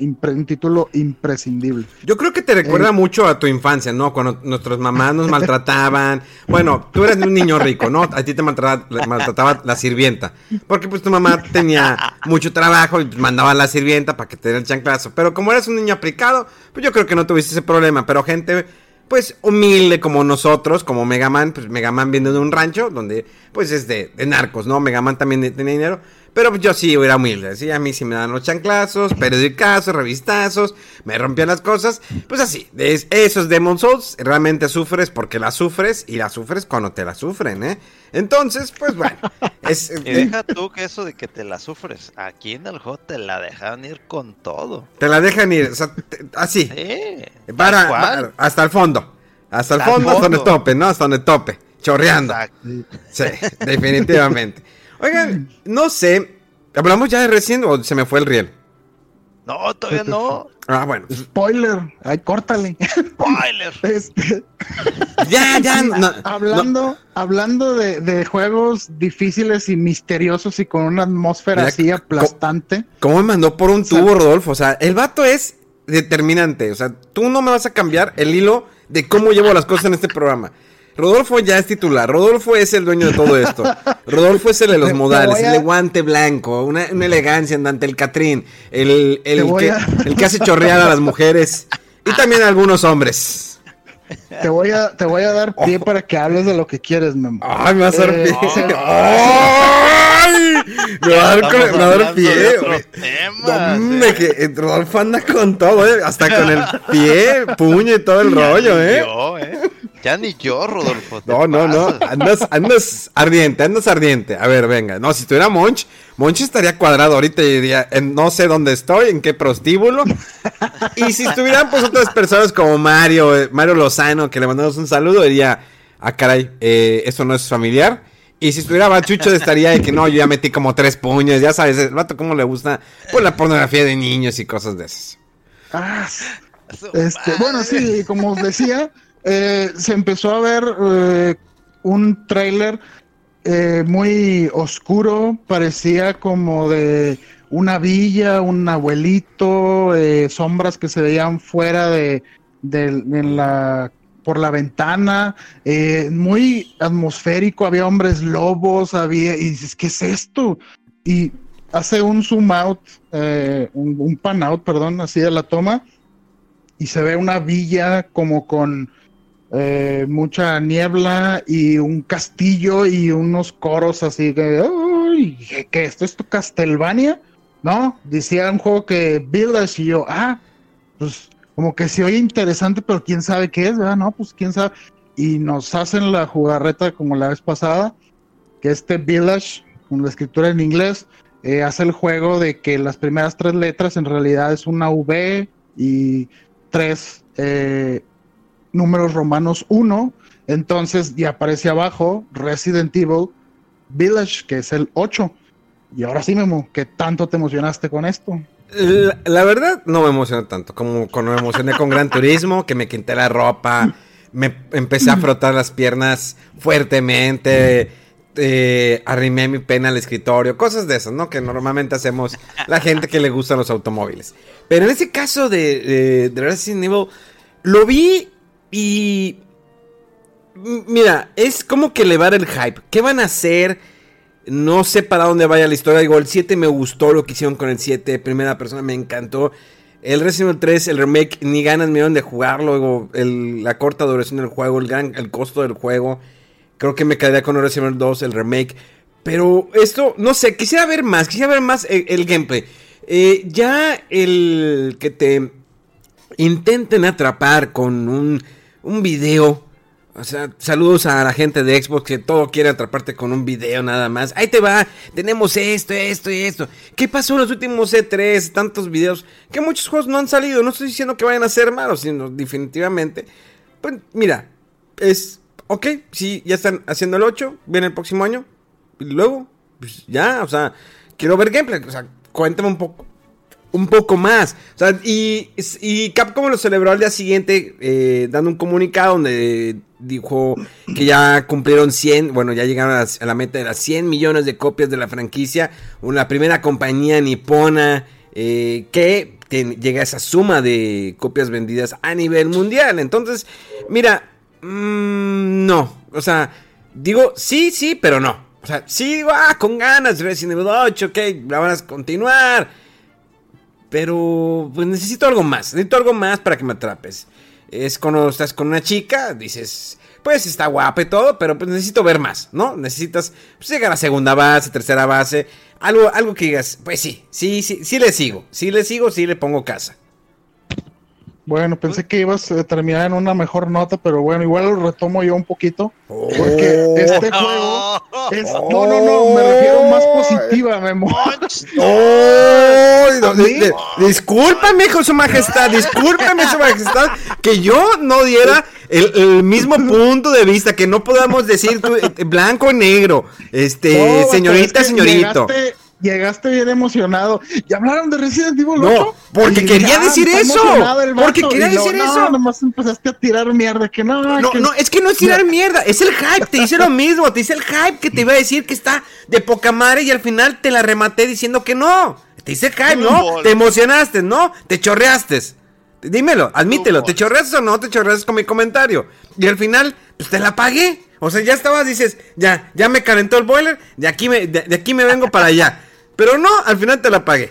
título imprescindible. Yo creo que te recuerda eh, mucho a tu infancia, ¿no? Cuando nuestras mamás nos maltrataban. bueno, tú eres un niño rico, ¿no? A ti te maltrataba, la sirvienta. Porque pues tu mamá tenía mucho trabajo y mandaba a la sirvienta para que te diera el chanclazo. Pero como eres un niño aplicado, pues yo creo que no tuviste ese problema. Pero gente pues humilde como nosotros, como Megaman, pues Megaman viene de un rancho donde pues es de, narcos, ¿no? Megaman también tiene dinero, pero yo sí era humilde, ¿sí? A mí sí me dan los chanclazos, periodicazos, revistazos, me rompían las cosas, pues así, es, esos Demon Souls realmente sufres porque las sufres y las sufres cuando te las sufren, ¿eh? Entonces, pues bueno. Es, y deja tú que eso de que te la sufres. Aquí en el juego te la dejan ir con todo. Te la dejan ir, o sea, así. Sí, para, hasta el fondo. Hasta el fondo, hasta donde tope, ¿no? Hasta donde tope. Chorreando. Sí, definitivamente. Oigan, no sé. ¿Hablamos ya de recién o se me fue el riel? No, todavía no. Ah, bueno. Spoiler. Ay, córtale. Spoiler. Este, ya, ya. hablando hablando de, juegos difíciles y misteriosos y con una atmósfera así aplastante. ¿Cómo me mandó por un tubo, Rodolfo? O sea, el vato es determinante. O sea, tú no me vas a cambiar el hilo de cómo llevo las cosas en este programa. Rodolfo ya es titular. Rodolfo es el dueño de todo esto. Rodolfo es el de los modales, el de guante blanco, una, elegancia andante, el Catrín, el, el, que, el que hace chorrear a las mujeres y también a algunos hombres. Te voy a, te voy a dar pie para que hables de lo que quieres, mamá. Ay, me vas a dar eh, pie. ¡Ay! Me va a dar, me va a dar pie. Que Rodolfo anda con todo, eh, hasta con el pie, puño y todo el rollo, ¿eh? Yo, ¿eh? Ya ni yo, Rodolfo. No, no, no. Andas, andas ardiente, andas ardiente. A ver, venga. No, si estuviera Monch, Monch estaría cuadrado ahorita y diría, no sé dónde estoy, en qué prostíbulo. y si estuvieran pues otras personas como Mario, eh, Mario Lozano, que le mandamos un saludo, diría, ah, caray, eh, eso no es familiar. Y si estuviera Bachucho estaría de que no, yo ya metí como tres puños, ya sabes, el rato cómo le gusta pues la pornografía de niños y cosas de esas. Ah, este, bueno, sí, como os decía, eh, se empezó a ver eh, un tráiler eh, muy oscuro, parecía como de una villa, un abuelito, sombras que se veían fuera de, la por la ventana, muy atmosférico, había hombres lobos, había, y dices, ¿qué es esto? Y hace un zoom out, un, un, pan out, perdón, así de la toma, y se ve una villa como con eh, mucha niebla y un castillo y unos coros así que, uy, ¿qué, esto es tu Castlevania? No, decía un juego que Village y yo, ah, pues como que se oye interesante, pero quién sabe qué es, ¿verdad? No, pues quién sabe. y nos hacen la jugarreta como la vez pasada, que este Village, con la escritura en inglés, eh, hace el juego de que las primeras tres letras en realidad es una V y tres eh, números romanos 1. Entonces, y aparece abajo Resident Evil Village, que es el 8. Y ahora sí, Memo, ¿qué tanto te emocionaste con esto? La, verdad, no me emocionó tanto como cuando me emocioné con Gran Turismo, que me quité la ropa, me empecé a frotar las piernas fuertemente, eh, arrimé mi pena al escritorio, cosas de esas, ¿no? Que normalmente hacemos la gente que le gustan los automóviles. Pero en este caso de, de Resident Evil, lo vi y... Mira, es como que elevar el hype. ¿Qué van a hacer? No sé para dónde vaya la historia. Digo, el 7 me gustó lo que hicieron con el 7. Primera persona me encantó. El Resident Evil 3, el remake, ni ganas me dieron de jugarlo. la corta duración del juego, el, gran, el costo del juego. Creo que me quedaría con el Resident Evil 2, el remake. Pero esto, no sé, quisiera ver más. Quisiera ver más el, gameplay. Eh, ya el que te intenten atrapar con un, un video o sea, saludos a la gente de Xbox que todo quiere atraparte con un video nada más. Ahí te va, tenemos esto, esto y esto. ¿Qué pasó en los últimos E3? Tantos videos que muchos juegos no han salido. No estoy diciendo que vayan a ser malos, sino definitivamente. Pues mira, es ok, sí, ya están haciendo el 8, viene el próximo año. Y luego, pues ya, o sea, quiero ver gameplay. O sea, cuéntame un poco un poco más. O sea, y, Capcom lo celebró al día siguiente eh, dando un comunicado donde dijo que ya cumplieron 100, bueno, ya llegaron a, la meta de las 100 millones de copias de la franquicia. La primera compañía nipona eh, que llega a esa suma de copias vendidas a nivel mundial. Entonces, mira, mm, no. O sea, digo sí, sí, pero no. O sea, sí, va, con ganas, Resident Evil 8, ok, la van a continuar. Pero pues necesito algo más, necesito algo más para que me atrapes. Es cuando estás con una chica, dices, pues está guapa y todo, pero pues necesito ver más, ¿no? Necesitas pues, llegar a segunda base, tercera base, algo, algo que digas, pues sí, sí, sí, sí le sigo, sí le sigo, sí le pongo casa. Bueno, pensé que ibas a terminar en una mejor nota, pero bueno, igual lo retomo yo un poquito. Porque oh. este juego es. No, no, no, me refiero más positiva, Memo. Oh, discúlpame, hijo su majestad, discúlpame, su majestad, que yo no diera el, mismo punto de vista, que no podamos decir eh, blanco o negro, este, señorita, señorito llegaste bien emocionado. ¿Y hablaron de Resident Evil 8? No, porque quería decir eso. Porque quería decir eso. No, nomás empezaste a tirar mierda. Que no, no, no, es que no es tirar mierda. Es el hype. Te dice lo mismo. Te dice el hype que te iba a decir que está de poca madre y al final te la rematé diciendo que no. Te dice el hype, ¿no? Te emocionaste, ¿no? Te chorreaste. Dímelo, admítelo. ¿Te chorreaste o no te chorreaste con mi comentario? Y al final, pues te la pagué. O sea, ya estabas, dices, ya, ya me calentó el boiler, de aquí me, de aquí me vengo para allá. Pero no, al final te la pagué.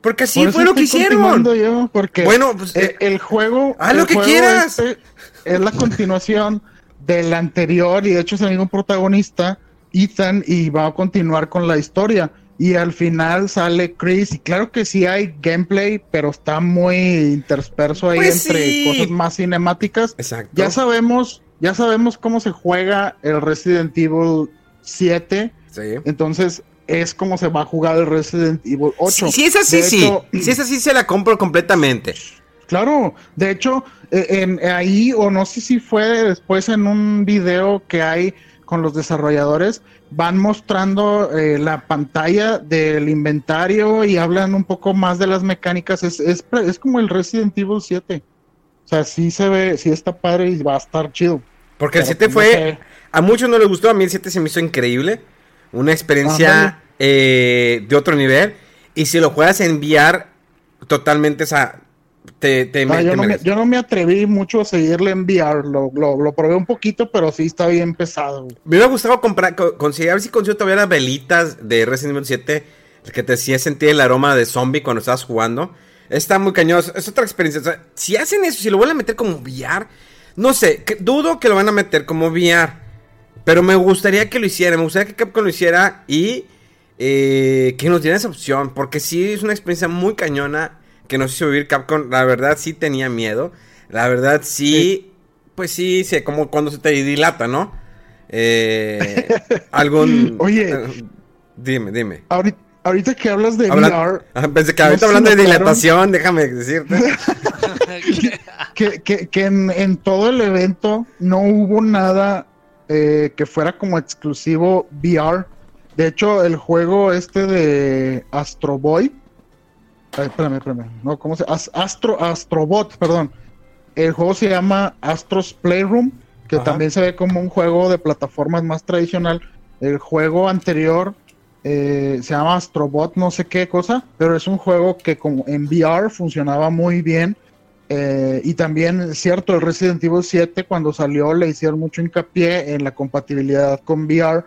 Porque así fue lo que hicieron. Yo, porque bueno, pues, eh, el, juego. Haz lo que quieras. Este es la continuación del anterior y de hecho es el mismo protagonista, Ethan, y va a continuar con la historia. Y al final sale Chris, y claro que sí hay gameplay, pero está muy intersperso ahí pues entre cosas más cinemáticas. Exacto. Ya sabemos, ya sabemos cómo se juega el Resident Evil 7. Sí. Entonces, es como se va a jugar el Resident Evil 8. Si, es así, sí. si es así, se la compro completamente. Claro, de hecho, eh, en, ahí, o no sé si fue después en un video que hay con los desarrolladores, van mostrando eh, la pantalla del inventario y hablan un poco más de las mecánicas. Es, es, es, como el Resident Evil 7. O sea, sí se ve, sí está padre y va a estar chido. Porque el 7 fue. A muchos no les gustó, a mí el 7 se me hizo increíble una experiencia eh, de otro nivel. Y si lo juegas enviar totalmente, o sea, te, te, yo, no me, yo, no me, atreví mucho a seguirle enviar, lo, lo, probé un poquito, pero sí está bien pesado. Me hubiera gustado comprar, conseguir, a ver si consigo todavía las velitas de Resident Evil 7, que te hacía sentir el aroma de zombie cuando estabas jugando. Está muy cañoso, es otra experiencia. si hacen eso, si lo van a meter como VR, no sé, dudo que lo van a meter como VR. Pero me gustaría que lo hiciera, me gustaría que Capcom lo hiciera y eh, que nos diera esa opción. Porque sí es una experiencia muy cañona que nos hizo vivir Capcom. La verdad sí tenía miedo. La verdad sí, pues sí, sí, como cuando se te dilata, ¿no? Eh, algún... Oye. Eh, dime, dime. Ahorita, que hablas de VR... Pensé que ahorita hablando de dilatación, déjame decirte. que, que, que en, todo el evento no hubo nada eh, que fuera como exclusivo VR. De hecho, el juego este de Astro Boy... espérame, espérame. No, ¿cómo se Astro, Astrobot, perdón. El juego se llama Astros Playroom que también se ve como un juego de plataformas más tradicional. El juego anterior eh, se llama Astrobot, no sé qué cosa, pero es un juego que como en VR funcionaba muy bien. Eh, y también, cierto, el Resident Evil 7 cuando salió le hicieron mucho hincapié en la compatibilidad con VR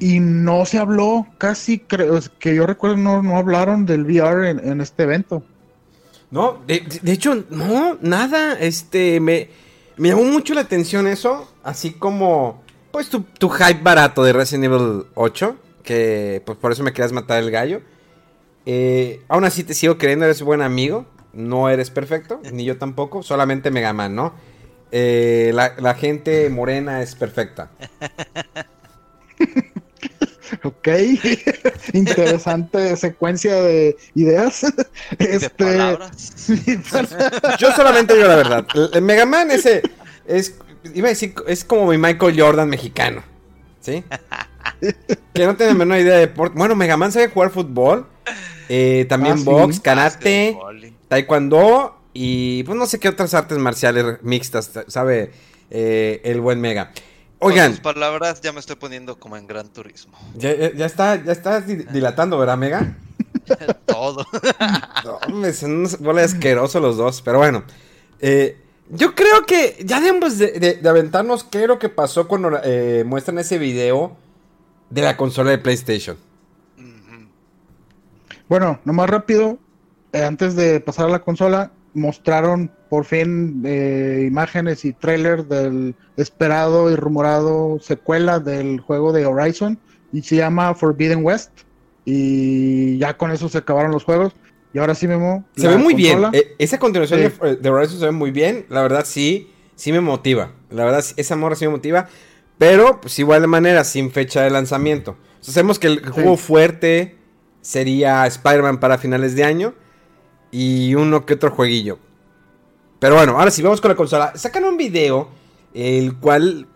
y no se habló, casi creo que yo recuerdo no, no hablaron del VR en, este evento. No, de, hecho, no, nada, este, me, me llamó mucho la atención eso, así como, pues tu, hype barato de Resident Evil 8, que pues por eso me querías matar el gallo. Eh, aún así te sigo creyendo, eres buen amigo, no eres perfecto, ni yo tampoco, solamente Mega Man, ¿no? Eh, la, la gente morena es perfecta. Ok, interesante secuencia de ideas. este... Yo solamente digo la verdad. El Mega Man ese es, iba a decir, es como mi Michael Jordan mexicano. ¿Sí? que no tiene la menor idea de deporte. Bueno, Mega Man sabe jugar fútbol. Eh, también ah, box, karate, taekwondo y pues no sé qué otras artes marciales mixtas sabe eh, el buen Mega. Oigan. Con palabras ya me estoy poniendo como en gran turismo. Ya, está, ya estás dilatando, ¿verdad, Mega? Todo. no, son unos asquerosos los dos, pero bueno. Eh, yo creo que ya debemos de, aventarnos qué es lo que pasó cuando eh, muestran ese video de la consola de PlayStation. Bueno, nomás rápido, antes de pasar a la consola, mostraron por fin eh, imágenes y trailers del esperado y rumorado secuela del juego de Horizon y se llama Forbidden West y ya con eso se acabaron los juegos. Y ahora sí Memo se ve muy bien. eh, esa continuación de, Horizon se ve muy bien. La verdad sí sí me motiva. La verdad esa morra sí me motiva. Pero pues igual de manera sin fecha de lanzamiento. Sabemos que el juego fuerte sería Spider-Man para finales de año y uno que otro jueguillo. Pero bueno, ahora sí, vamos con la consola. Sacan un video, el cual,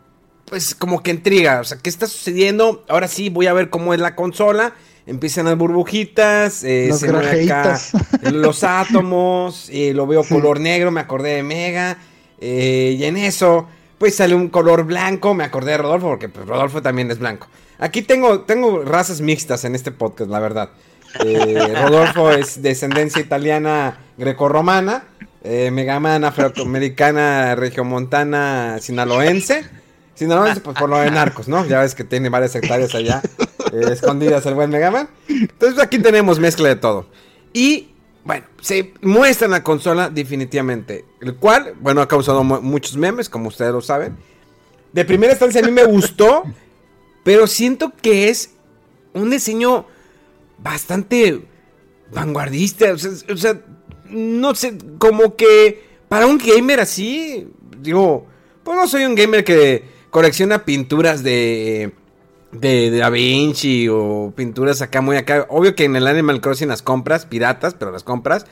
pues como que intriga. O sea, ¿qué está sucediendo? Ahora sí, voy a ver cómo es la consola. Empiezan las burbujitas, eh, se acá los átomos, eh, lo veo color negro, me acordé de Mega. Eh, y en eso, pues sale un color blanco, me acordé de Rodolfo, porque pues, Rodolfo también es blanco. Aquí tengo, tengo razas mixtas en este podcast, la verdad. Eh, Rodolfo es descendencia italiana grecorromana. Eh, Megaman afroamericana, regiomontana, sinaloense. Sinaloense, pues por lo de narcos, ¿no? Ya ves que tiene varias hectáreas allá eh, escondidas el buen Megaman. Entonces aquí tenemos mezcla de todo. Y bueno, se muestra en la consola definitivamente. El cual, bueno, ha causado muchos memes, como ustedes lo saben. De primera instancia a mí me gustó, pero siento que es un diseño bastante vanguardista. O sea, no sé, como que para un gamer así, digo, pues no soy un gamer que colecciona pinturas de, de, Da Vinci o pinturas acá muy acá. Obvio que en el Animal Crossing las compras, piratas, pero las compras.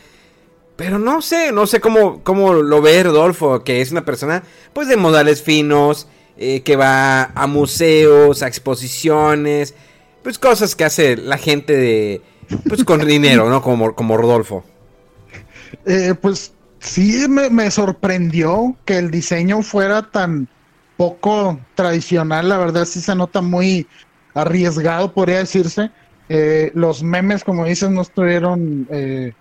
Pero no sé, no sé cómo, cómo lo ve Rodolfo, que es una persona pues de modales finos, eh, que va a museos, a exposiciones, pues cosas que hace la gente de, pues con dinero, ¿no? Como, como Rodolfo. Eh, pues sí me, sorprendió que el diseño fuera tan poco tradicional, la verdad sí se nota muy arriesgado, podría decirse. Eh, los memes, como dices, no estuvieron eh,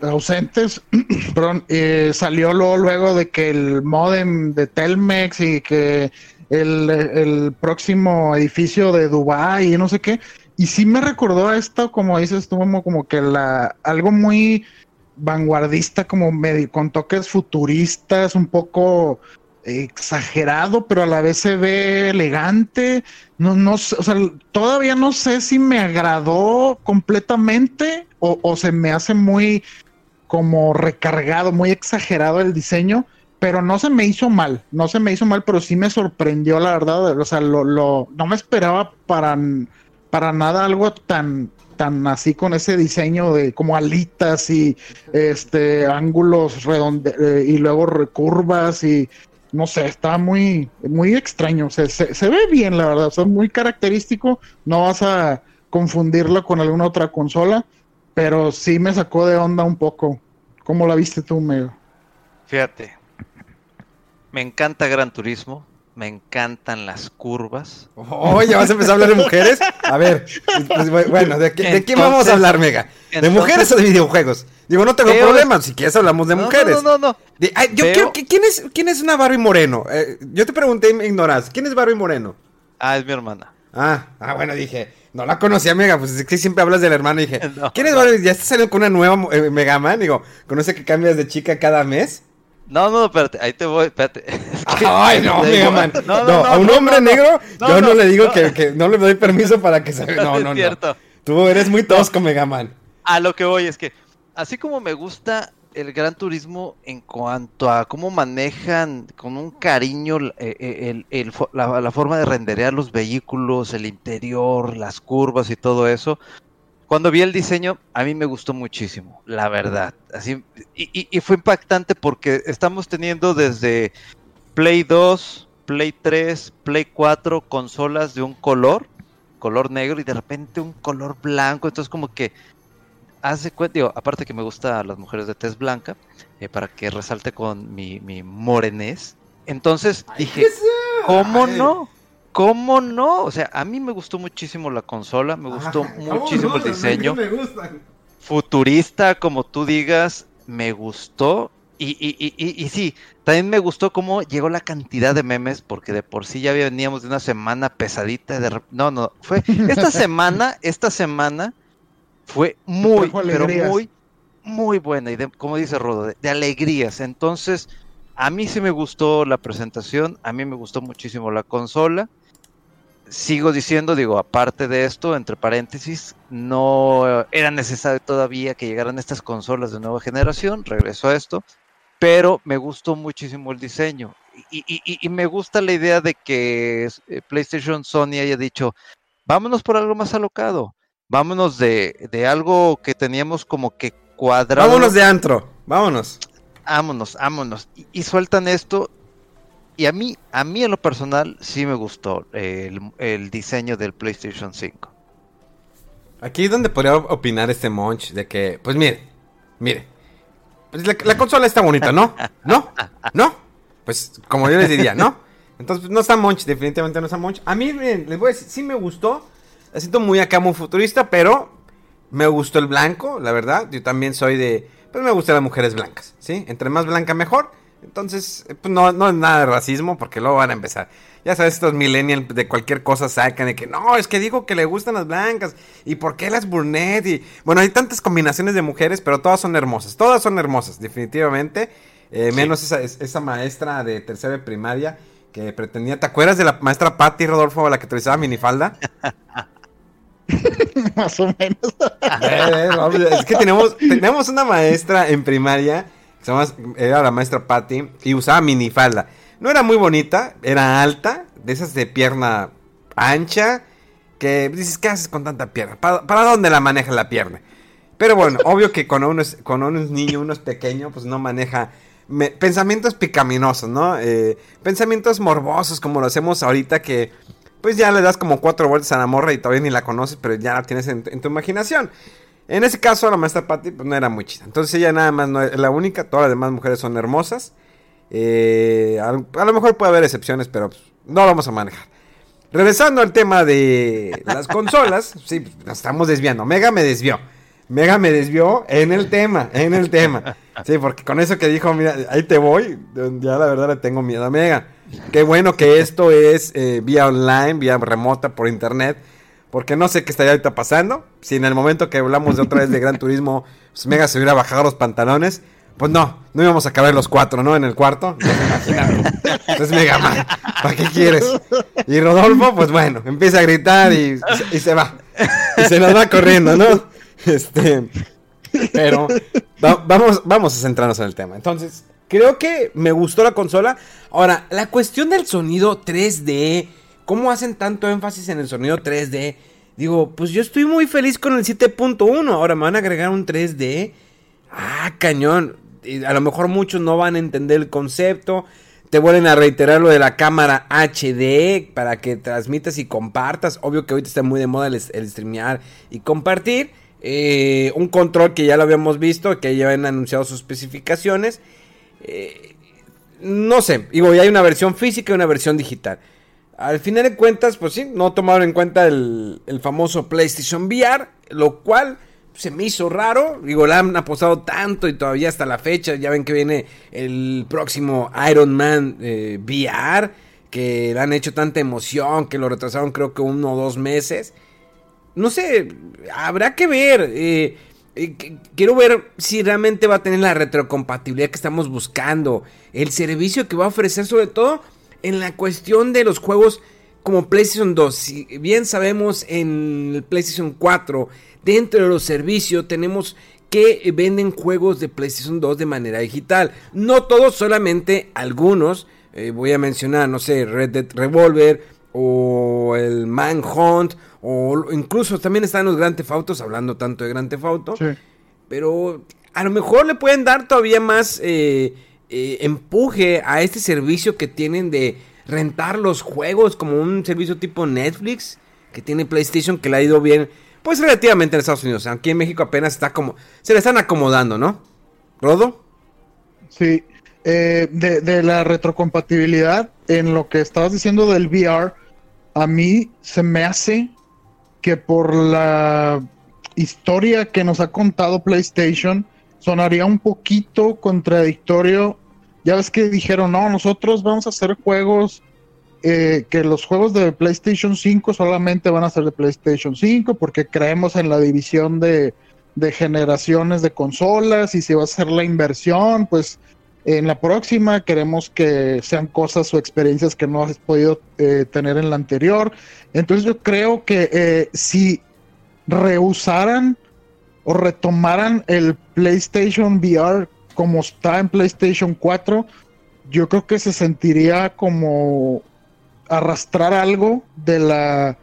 ausentes. Perdón, salió luego, luego de que el modem de Telmex y que el, próximo edificio de Dubai y no sé qué. Y sí me recordó a esto, como dices tú, como, como que la, algo muy vanguardista, como medio, con toques futuristas, un poco exagerado, pero a la vez se ve elegante. No, no, o sea, todavía no sé si me agradó completamente o, o se me hace muy como recargado, muy exagerado el diseño pero no se me hizo mal, no se me hizo mal, pero sí me sorprendió la verdad, o sea, lo, lo, no me esperaba para, para nada algo tan, tan así con ese diseño de como alitas y este ángulos redonde eh, y luego recurvas y no sé, está muy, muy extraño, se, se, ve bien la verdad, o muy característico, no vas a confundirlo con alguna otra consola, pero sí me sacó de onda un poco. ¿Cómo la viste tú, Mego? Fíjate, me encanta Gran Turismo, me encantan las curvas. Oye, ¿vas a empezar a hablar de mujeres? A ver, pues, bueno, ¿de, qué, qué vamos a hablar, Mega? ¿De mujeres o de videojuegos? Digo, no tengo problema, si quieres hablamos de mujeres. No, no, no. yo quiero, ¿quién, es, ¿Quién es una Barbie Moreno? Eh, yo te pregunté y me ignoras. ¿Quién es Barbie Moreno? Ah, es mi hermana. Ah, ah, bueno, dije, no la conocía, Mega, pues es que siempre hablas de la hermana. Y dije, ¿quién es Barbie? ¿Ya está saliendo con una nueva eh, Mega Man? Digo, ¿conoce que cambias de chica cada mes? No, no, espérate, ahí te voy, espérate. Ay, no, Mega Man. No, a un hombre negro, yo no, le digo que, que, no le doy permiso para que se. No, no, no. Tú eres muy tosco, Mega Man. A lo que voy es que, así como me gusta el Gran Turismo en cuanto a cómo manejan con un cariño eh, eh, el, la, la, forma de renderear los vehículos, el interior, las curvas y todo eso, cuando vi el diseño, a mí me gustó muchísimo, la verdad. Así, y, fue impactante porque estamos teniendo desde Play 2, Play 3, Play 4 consolas de un color, color negro, y de repente un color blanco. Entonces, como que hace cuenta, digo, aparte que me gusta a las mujeres de tez blanca, eh, para que resalte con mi, mi morenés. Entonces dije, ¿cómo no? ¿Cómo no? O sea, a mí me gustó muchísimo la consola, me gustó muchísimo el diseño. Me Futurista, como tú digas, me gustó. Y, y, y, y, sí, también me gustó cómo llegó la cantidad de memes, porque de por sí ya veníamos de una semana pesadita. De... No, no, fue esta semana, esta semana fue muy, pero muy, muy buena. Y como dice Rodo, de alegrías. Entonces, a mí sí me gustó la presentación, a mí me gustó muchísimo la consola sigo diciendo, digo, aparte de esto, entre paréntesis, no era necesario todavía que llegaran estas consolas de nueva generación, regreso a esto, pero me gustó muchísimo el diseño y, me gusta la idea de que eh, PlayStation Sony haya dicho, vámonos por algo más alocado, vámonos de, de algo que teníamos como que cuadrado. Vámonos de antro, vámonos. Vámonos, vámonos. y sueltan esto y a mí, a mí en lo personal, sí me gustó el, diseño del PlayStation 5. Aquí es donde podría opinar este Monch de que, pues mire, mire, pues la, consola está bonita, ¿no? ¿No? ¿No? Pues como yo les diría, ¿no? Entonces, pues, no está Monch, definitivamente no está Monch. A mí, les voy a decir, sí me gustó. La siento muy acá, muy futurista, pero me gustó el blanco, la verdad. Yo también soy de, pues me gustan las mujeres blancas, ¿sí? Entre más blanca mejor. Entonces, eh, pues no, no es nada de racismo porque luego van a empezar. Ya sabes, estos millennials de cualquier cosa sacan de que no, es que digo que le gustan las blancas. ¿Y por qué las brunette? Y bueno, hay tantas combinaciones de mujeres, pero todas son hermosas. Todas son hermosas, definitivamente. Eh, menos esa, esa maestra de tercera de primaria que pretendía. ¿Te acuerdas de la maestra Patty Rodolfo, la que utilizaba minifalda? Más o menos. Eh, es que tenemos, tenemos una maestra en primaria era la maestra Patty y usaba minifalda. No era muy bonita, era alta, de esas de pierna ancha, que dices, ¿qué haces con tanta pierna? ¿Para, dónde la maneja la pierna? Pero bueno, obvio que cuando uno es, cuando uno es niño, uno es pequeño, pues no maneja pensamientos picaminosos, ¿no? Eh, pensamientos morbosos como lo hacemos ahorita que pues ya le das como cuatro vueltas a la morra y todavía ni la conoces, pero ya la tienes en tu imaginación. En ese caso, la maestra Patty pues, no era muy chida. Entonces ella nada más no es la única. Todas las demás mujeres son hermosas. Eh, a, lo mejor puede haber excepciones, pero pues, no lo vamos a manejar. Regresando al tema de las consolas, sí, nos estamos desviando. Mega me desvió. Mega me desvió en el tema, en el tema. Sí, porque con eso que dijo, mira, ahí te voy, ya la verdad le tengo miedo a Mega. Qué bueno que esto es eh, vía online, vía remota, por internet porque no sé qué estaría ahorita pasando. Si en el momento que hablamos de otra vez de Gran Turismo, pues Mega se hubiera bajado los pantalones. Pues no, no íbamos a caber los cuatro, ¿no? En el cuarto. Entonces Mega Man, ¿para qué quieres? Y Rodolfo, pues bueno, empieza a gritar y, se va. Y se nos va corriendo, ¿no? Este. Pero vamos, vamos a centrarnos en el tema. Entonces, creo que me gustó la consola. Ahora, la cuestión del sonido 3D, ¿cómo hacen tanto énfasis en el sonido 3D? Digo, pues yo estoy muy feliz con el 7.1. Ahora me van a agregar un 3D. Ah, cañón. A lo mejor muchos no van a entender el concepto. Te vuelven a reiterar lo de la cámara HD para que transmitas y compartas. Obvio que ahorita está muy de moda el, streamear y compartir. Eh, un control que ya lo habíamos visto, que ya habían anunciado sus especificaciones. Eh, no sé, digo, ya hay una versión física y una versión digital. Al final de cuentas, pues sí, no tomaron en cuenta el, el famoso PlayStation VR, lo cual se me hizo raro. Digo, la han apostado tanto y todavía hasta la fecha. Ya ven que viene el próximo Iron Man eh, VR. Que le han hecho tanta emoción. Que lo retrasaron creo que uno o dos meses. No sé, habrá que ver. Eh, eh, quiero ver si realmente va a tener la retrocompatibilidad que estamos buscando. El servicio que va a ofrecer sobre todo en la cuestión de los juegos como PlayStation 2. Si bien sabemos en el PlayStation 4 dentro de los servicios tenemos que venden juegos de PlayStation 2 de manera digital. No todos, solamente algunos. Eh, voy a mencionar, no sé, Red Dead Revolver o el Manhunt o incluso también están los Grand Theft Autos, hablando tanto de Grand Theft Auto. Pero a lo mejor le pueden dar todavía más eh, eh, empuje a este servicio que tienen de rentar los juegos como un servicio tipo Netflix que tiene PlayStation que le ha ido bien pues relativamente en Estados Unidos. Aquí en México apenas está como. Se le están acomodando, ¿no? ¿Rodo? Sí. Eh, de, la retrocompatibilidad, en lo que estabas diciendo del VR, a mí se me hace que por la historia que nos ha contado PlayStation, sonaría un poquito contradictorio. Ya ves que dijeron, no, nosotros vamos a hacer juegos eh, que los juegos de PlayStation 5 solamente van a ser de PlayStation 5 porque creemos en la división de, generaciones de consolas y si va a ser la inversión, pues en la próxima queremos que sean cosas o experiencias que no has podido eh, tener en la anterior. Entonces yo creo que eh, si rehusaran o retomaran el PlayStation VR como está en PlayStation 4, yo creo que se sentiría como arrastrar algo de la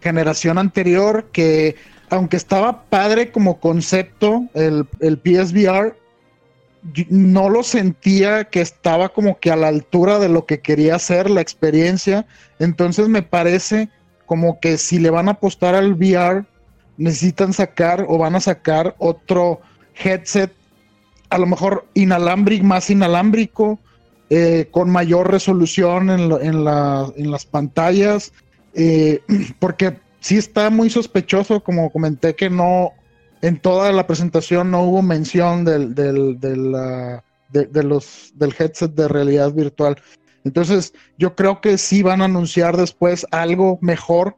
generación anterior que aunque estaba padre como concepto el, el PSVR, no lo sentía que estaba como que a la altura de lo que quería hacer la experiencia. Entonces me parece como que si le van a apostar al VR, necesitan sacar o van a sacar otro headset, a lo mejor inalámbrico, más inalámbrico, eh, con mayor resolución en, las pantallas, eh, porque sí está muy sospechoso, como comenté, que no, en toda la presentación no hubo mención del, del, de, los, del headset de realidad virtual. Entonces, yo creo que sí van a anunciar después algo mejor,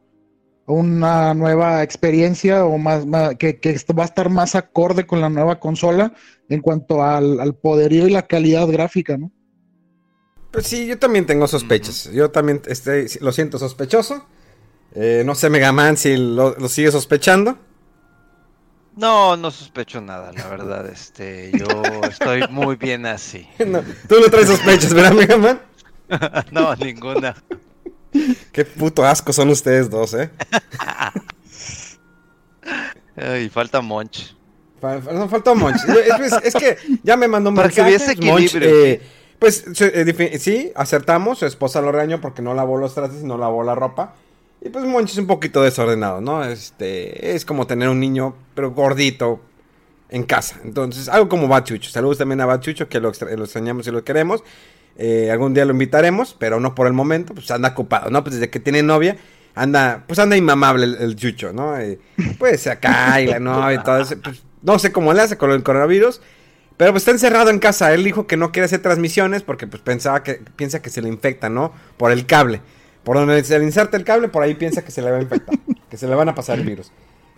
una nueva experiencia o más, que, que, va a estar más acorde con la nueva consola en cuanto al, al poderío y la calidad gráfica, ¿no? Pues sí, yo también tengo sospechas. Yo también estoy, lo siento sospechoso. Eh, no sé, Megaman, si lo, sigue sospechando. No, no sospecho nada, la verdad. Este, yo estoy muy bien así. tú no traes sospechas, ¿verdad, Megaman? no, ninguna. Qué puto asco son ustedes dos, ¿eh? y falta Monch. no, falta Monch. Es, que ya me mandó un Para mensaje. que Monch, eh, pues eh, sí, acertamos. Su esposa lo regañó porque no lavó los trastes y no lavó la ropa. Y pues Monchi es un poquito desordenado, ¿no? Este, es como tener un niño, pero gordito, en casa. Entonces, algo como Bachucho. Saludos también a Bachucho, que lo, extrañamos y lo queremos. Eh, algún día lo invitaremos, pero no por el momento, pues anda ocupado, ¿no? Pues desde que tiene novia, anda, pues anda inmamable el, Chucho, ¿no? Eh, pues acá y la novia y todo eso. Pues, no sé cómo le hace con el coronavirus. Pero pues está encerrado en casa. Él dijo que no quiere hacer transmisiones porque pues pensaba que piensa que se le infecta, ¿no? Por el cable. Por donde se le inserta el cable, por ahí piensa que se le va a infectar. que se le van a pasar el virus.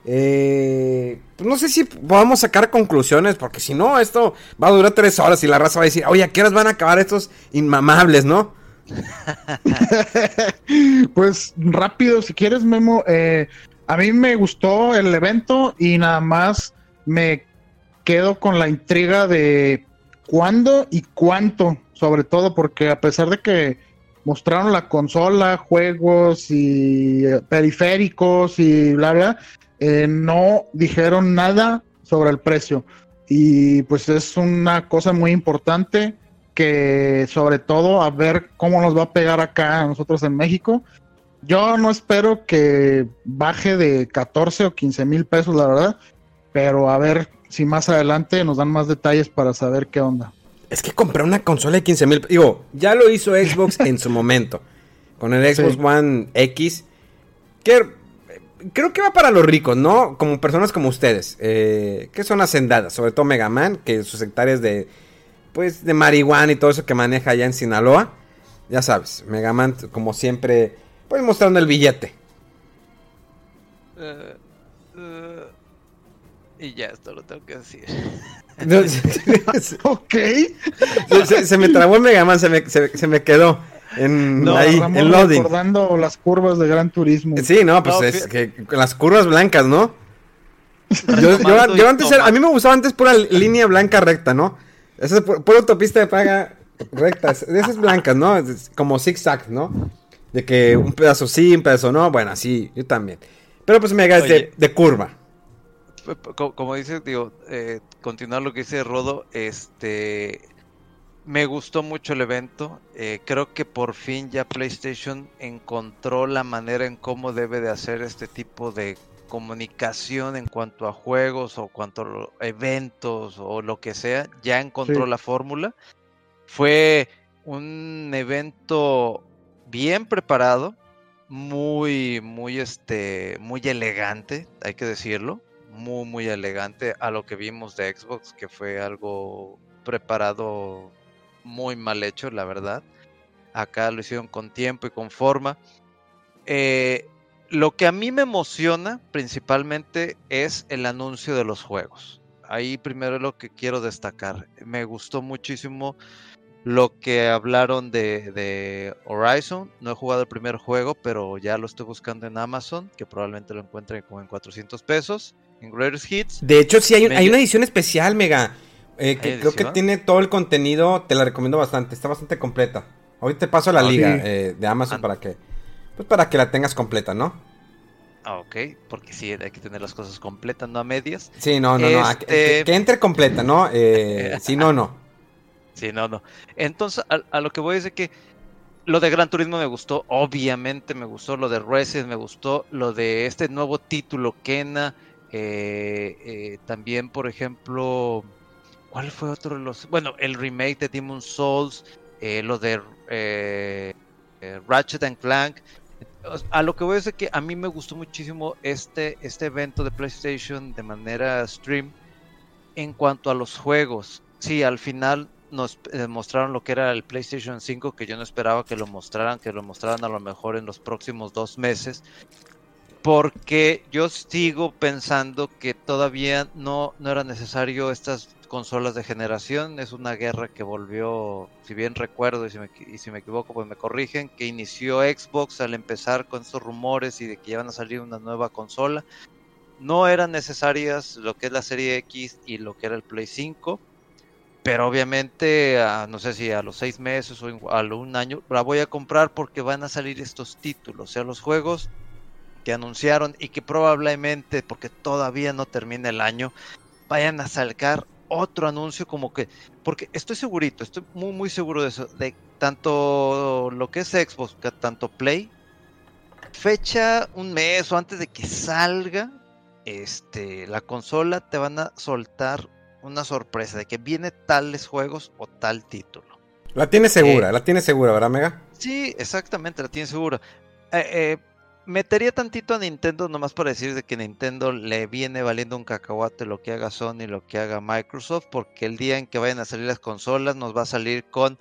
Eh, pues no sé si podamos sacar conclusiones, porque si no, esto va a durar tres horas y la raza va a decir, oye, ¿a qué horas van a acabar estos inmamables, no? pues rápido, si quieres, Memo. Eh, a mí me gustó el evento y nada más me quedo con la intriga de cuándo y cuánto, sobre todo porque a pesar de que mostraron la consola, juegos y periféricos y bla, bla, eh, no dijeron nada sobre el precio. Y pues es una cosa muy importante que sobre todo a ver cómo nos va a pegar acá a nosotros en México. Yo no espero que baje de 14 o 15 mil pesos, la verdad, pero a ver si más adelante nos dan más detalles para saber qué onda. Es que comprar una consola de 15 mil, digo, ya lo hizo Xbox en su momento, con el Xbox One X, que creo que va para los ricos, ¿no? Como personas como ustedes, eh, que son hacendadas, sobre todo Mega Man, que sus hectáreas de, pues, de marihuana y todo eso que maneja allá en Sinaloa, ya sabes, Mega Man, como siempre, pues mostrando el billete. Uh, uh, y ya, esto lo tengo que decir. ok. Se, me trabó el Mega Man, se me, se me quedó en, ahí, en loading. recordando las curvas de Gran Turismo. Sí, no, pues es que las curvas blancas, ¿no? Yo, antes a mí me gustaba antes pura línea blanca recta, ¿no? Esa es pura autopista de paga recta, esas blancas, ¿no? Como zigzag, ¿no? De que un pedazo sí, un pedazo no, bueno, sí, yo también. Pero pues me hagas de, de, curva. Como dice, digo, eh, continuar lo que dice Rodo, este, me gustó mucho el evento. Eh, creo que por fin ya PlayStation encontró la manera en cómo debe de hacer este tipo de comunicación en cuanto a juegos o cuanto a eventos o lo que sea. Ya encontró la fórmula. Fue un evento bien preparado, muy, muy, este, muy elegante, hay que decirlo. Muy, muy elegante a lo que vimos de Xbox, que fue algo preparado muy mal hecho, la verdad. Acá lo hicieron con tiempo y con forma. Eh, lo que a mí me emociona principalmente es el anuncio de los juegos. Ahí primero es lo que quiero destacar. Me gustó muchísimo lo que hablaron de, Horizon. No he jugado el primer juego, pero ya lo estoy buscando en Amazon, que probablemente lo encuentren como en 400 pesos. En Greatest Hits. De hecho, sí, hay, hay una edición especial, Mega. Eh, creo que tiene todo el contenido, te la recomiendo bastante, está bastante completa. Hoy te paso la ah, liga eh, de Amazon para que pues para que la tengas completa, ¿no? Ah, ok, porque sí, hay que tener las cosas completas, no a medias. Sí, no, no, no, que, este entre completa, ¿no? Eh, si no, no. Sí, no, no. Entonces, a, lo que voy es de que lo de Gran Turismo me gustó, obviamente me gustó, lo de Resident me gustó, lo de este nuevo título, Kena, también, por ejemplo, ¿Cuál fue otro de los.? Bueno, el remake de Demon Souls, eh, lo de eh, eh, Ratchet and Clank. A lo que voy a decir que a mí me gustó muchísimo este, este evento de PlayStation de manera stream en cuanto a los juegos. Sí, al final nos mostraron lo que era el PlayStation 5, que yo no esperaba que lo mostraran, que lo mostraran a lo mejor en los próximos dos meses. Porque yo sigo pensando que todavía no, no era necesario estas consolas de generación. Es una guerra que volvió, si bien recuerdo y si, me, y si me equivoco, pues me corrigen, que inició Xbox al empezar con estos rumores y de que iban a salir una nueva consola. No eran necesarias lo que es la serie X y lo que era el Play 5. Pero obviamente, no sé si a los seis meses o a un año, la voy a comprar porque van a salir estos títulos. O sea, los juegos que anunciaron y que probablemente, porque todavía no termina el año, vayan a sacar otro anuncio como que, porque estoy segurito, estoy muy muy seguro de eso, de tanto lo que es Xbox, tanto Play, fecha un mes o antes de que salga este la consola te van a soltar una sorpresa de que viene tales juegos o tal título. La tiene segura, eh, la tiene segura, ¿verdad, Mega? Sí, exactamente, la tiene segura. Eh, eh, metería tantito a Nintendo nomás para decir de que Nintendo le viene valiendo un cacahuate lo que haga Sony y lo que haga Microsoft, porque el día en que vayan a salir las consolas nos va a salir con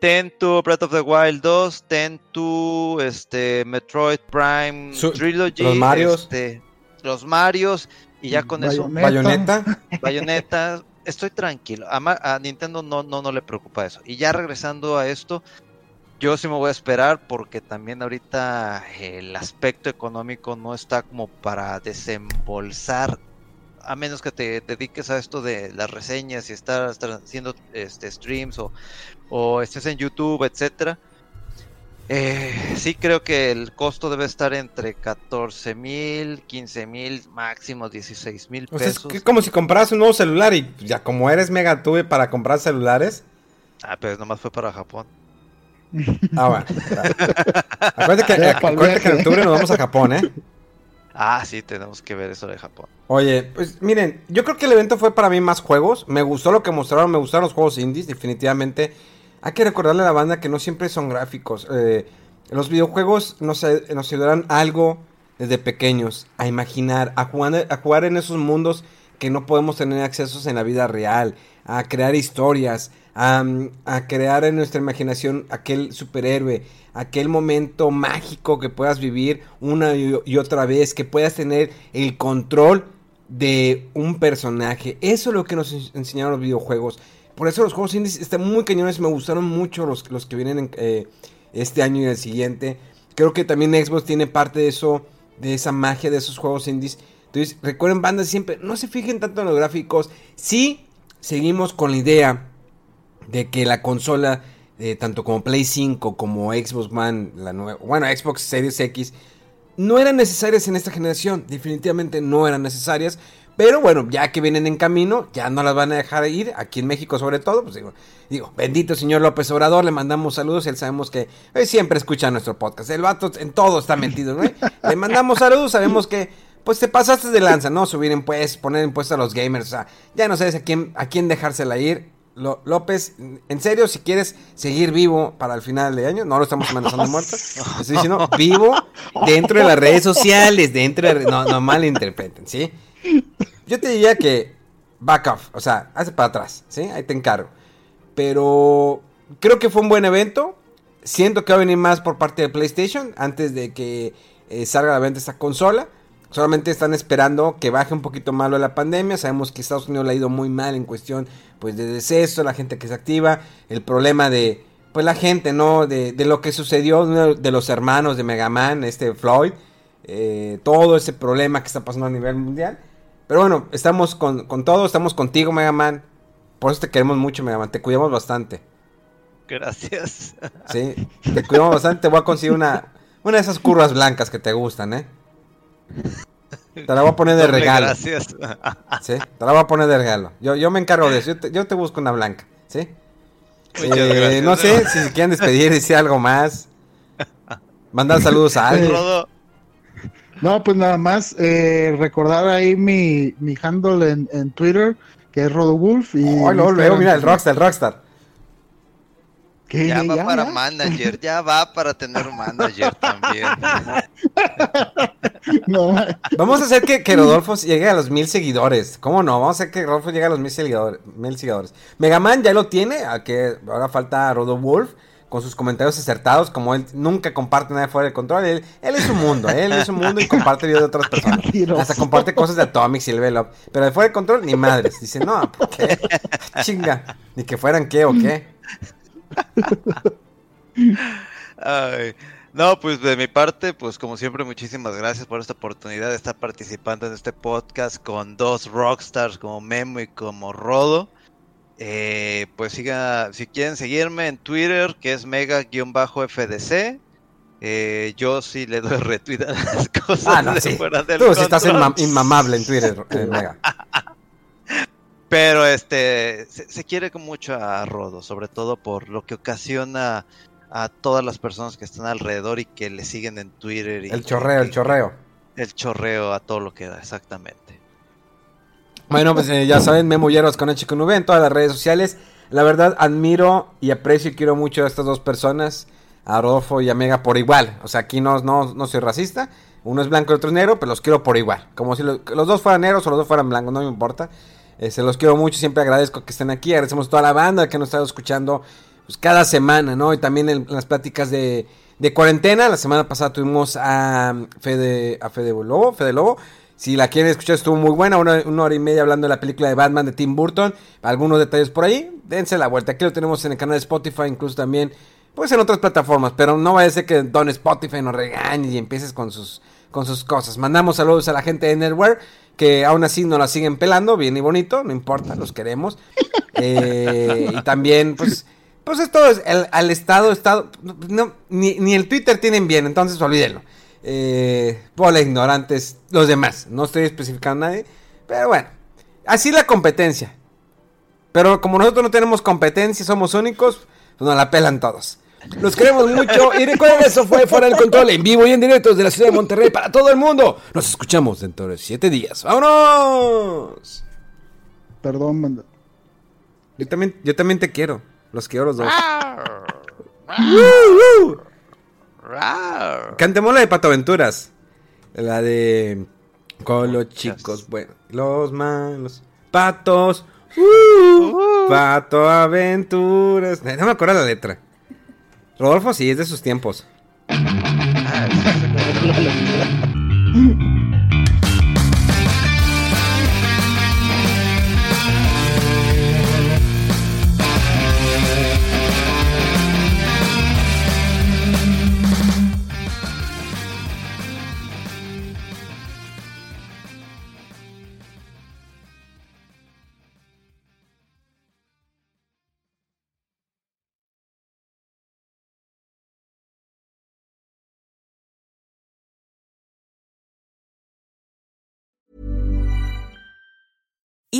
Ten to Breath of the Wild 2, Ten to este, Metroid Prime Trilogy, los Marios, este, los Marios y ya con eso Bayonetta, Bayonetta, estoy tranquilo. A, a Nintendo no, no, no le preocupa eso. Y ya regresando a esto, yo sí me voy a esperar porque también ahorita el aspecto económico no está como para desembolsar a menos que te dediques a esto de las reseñas y estar, haciendo este, streams o, o estés en YouTube, etcétera. Eh, sí creo que el costo debe estar entre 14 mil, 15 mil, máximo 16 mil pesos. es como si compras un nuevo celular y ya como eres mega tuve para comprar celulares. Ah, pero nomás fue para Japón. Ah, bueno. acuérdate, que, acuérdate que en octubre nos vamos a Japón, ¿eh? Ah, sí, tenemos que ver eso de Japón. Oye, pues miren, yo creo que el evento fue para mí más juegos. Me gustó lo que mostraron, me gustaron los juegos indies, definitivamente. Hay que recordarle a la banda que no siempre son gráficos. Eh, los videojuegos nos, nos ayudarán algo desde pequeños, a imaginar, a jugar, a jugar en esos mundos que no podemos tener accesos en la vida real, a crear historias, a, crear en nuestra imaginación aquel superhéroe, aquel momento mágico que puedas vivir una y, otra vez, que puedas tener el control de un personaje. Eso es lo que nos enseñaron los videojuegos. Por eso los juegos indies están muy cañones, me gustaron mucho los, los que vienen eh, este año y el siguiente. Creo que también Xbox tiene parte de eso, de esa magia de esos juegos indies. Entonces, recuerden, bandas siempre, no se fijen tanto en los gráficos. Sí, seguimos con la idea de que la consola eh, tanto como Play 5 como Xbox One, la nueva, bueno, Xbox Series X, no eran necesarias en esta generación, definitivamente no eran necesarias, pero bueno, ya que vienen en camino, ya no las van a dejar ir, aquí en México sobre todo, pues digo, digo bendito señor López Obrador, le mandamos saludos, él sabemos que eh, siempre escucha nuestro podcast, el vato en todo está metido, ¿no? le mandamos saludos, sabemos que pues te pasaste de lanza, ¿no? Subir impuestos, poner impuestos a los gamers, o sea, ya no sabes a quién, a quién dejársela ir, López, en serio, si quieres seguir vivo para el final de año, no lo estamos amenazando muerto, estoy diciendo vivo dentro de las redes sociales, dentro de... No, no malinterpreten, ¿sí? Yo te diría que back off, o sea, hace para atrás, ¿sí? Ahí te encargo. Pero creo que fue un buen evento. Siento que va a venir más por parte de PlayStation antes de que eh, salga a la venta esta consola. Solamente están esperando que baje un poquito malo la pandemia. Sabemos que Estados Unidos le ha ido muy mal en cuestión pues de deceso, la gente que se activa, el problema de pues la gente, ¿no? De, lo que sucedió de los hermanos de Mega Man, este Floyd, eh, todo ese problema que está pasando a nivel mundial. Pero bueno, estamos con, con todo, estamos contigo, Mega Man. Por eso te queremos mucho, Mega Man, te cuidamos bastante. Gracias. Sí, te cuidamos bastante, te voy a conseguir una, una de esas curvas blancas que te gustan, ¿eh? Te la voy a poner de regalo. Gracias. Sí, te la voy a poner de regalo. Yo, yo me encargo de eso. Yo te, busco una blanca, ¿sí? Eh, no sé si quieren despedir, decir algo más. Mandar saludos a alguien. No, pues nada más eh, recordar ahí mi, mi handle en, en Twitter, que es RodoWolf. Y oh, no, luego, mira, el Rockstar, el Rockstar. Ya va para manager, ya va para tener un manager también. Vamos a hacer que, Rodolfo llegue a los mil seguidores. ¿Cómo no? Vamos a hacer que Rodolfo llegue a los mil seguidores. Mil seguidores. Megaman ya lo tiene, a que ahora falta Rodo Wolf con sus comentarios acertados, como él nunca comparte nada fuera del control, él, es su mundo, él es su mundo y comparte videos de otras personas. Hasta comparte cosas de Atomic y Level Up. Pero de fuera del control, ni madres. Dice, no, ¿por qué? Chinga. Ni que fueran qué o qué. No, pues de mi parte, pues como siempre, muchísimas gracias por esta oportunidad de estar participando en este podcast con dos rockstars como Memo y como Rodo. Eh, pues siga, si quieren seguirme en Twitter, que es mega-fdc. Eh, yo sí le doy retweet a las cosas ah, de fuera del Tú sí estás inmamable en Twitter, eh, Mega. Pero este se, quiere con mucho a Rodo, sobre todo por lo que ocasiona a todas las personas que están alrededor y que le siguen en Twitter. Y el chorreo, el chorreo. El chorreo a todo lo que da, exactamente. Bueno, pues eh, ya saben, Memo con H con V en todas las redes sociales. La verdad, admiro y aprecio y quiero mucho a estas dos personas, a Rodolfo y a Mega, por igual. O sea, aquí no, no, no soy racista. Uno es blanco y otro es negro, pero los quiero por igual. Como si los dos fueran negros o los dos fueran blancos, no me importa. Se los quiero mucho, siempre agradezco que estén aquí. Agradecemos a toda la banda que nos está escuchando pues, cada semana, ¿no? Y también en, las pláticas de, cuarentena. La semana pasada tuvimos a Fede, a Fede Lobo, Lobo. Si la quieren escuchar, estuvo muy buena. Una, hora y media hablando de la película de Batman de Tim Burton. Algunos detalles por ahí. Dense la vuelta. Aquí lo tenemos en el canal de Spotify, incluso también. Pues en otras plataformas. Pero no vaya a ser que Don Spotify nos regañe y empieces con sus, con sus cosas. Mandamos saludos a la gente de Netware que aún así no la siguen pelando, bien y bonito, no importa, los queremos. Eh, y también, pues, pues esto es el, al Estado, Estado, no, ni, ni, el Twitter tienen bien, entonces olvídenlo. Eh, ignorantes, los demás, no estoy especificando a nadie, pero bueno, así la competencia. Pero como nosotros no tenemos competencia, somos únicos, pues nos la pelan todos. Los queremos mucho. Y recuerden, eso fue Fuera del Control en vivo y en directo desde la ciudad de Monterrey para todo el mundo. Nos escuchamos dentro de siete días. ¡Vámonos! Perdón, manda. Yo también, yo también te quiero. Los quiero los dos. Cantemos la de Pato Aventuras. La de. Con los chicos, bueno, los malos. Patos. Uh, pato Aventuras. No me acuerdo la letra. Rodolfo sí, es de sus tiempos.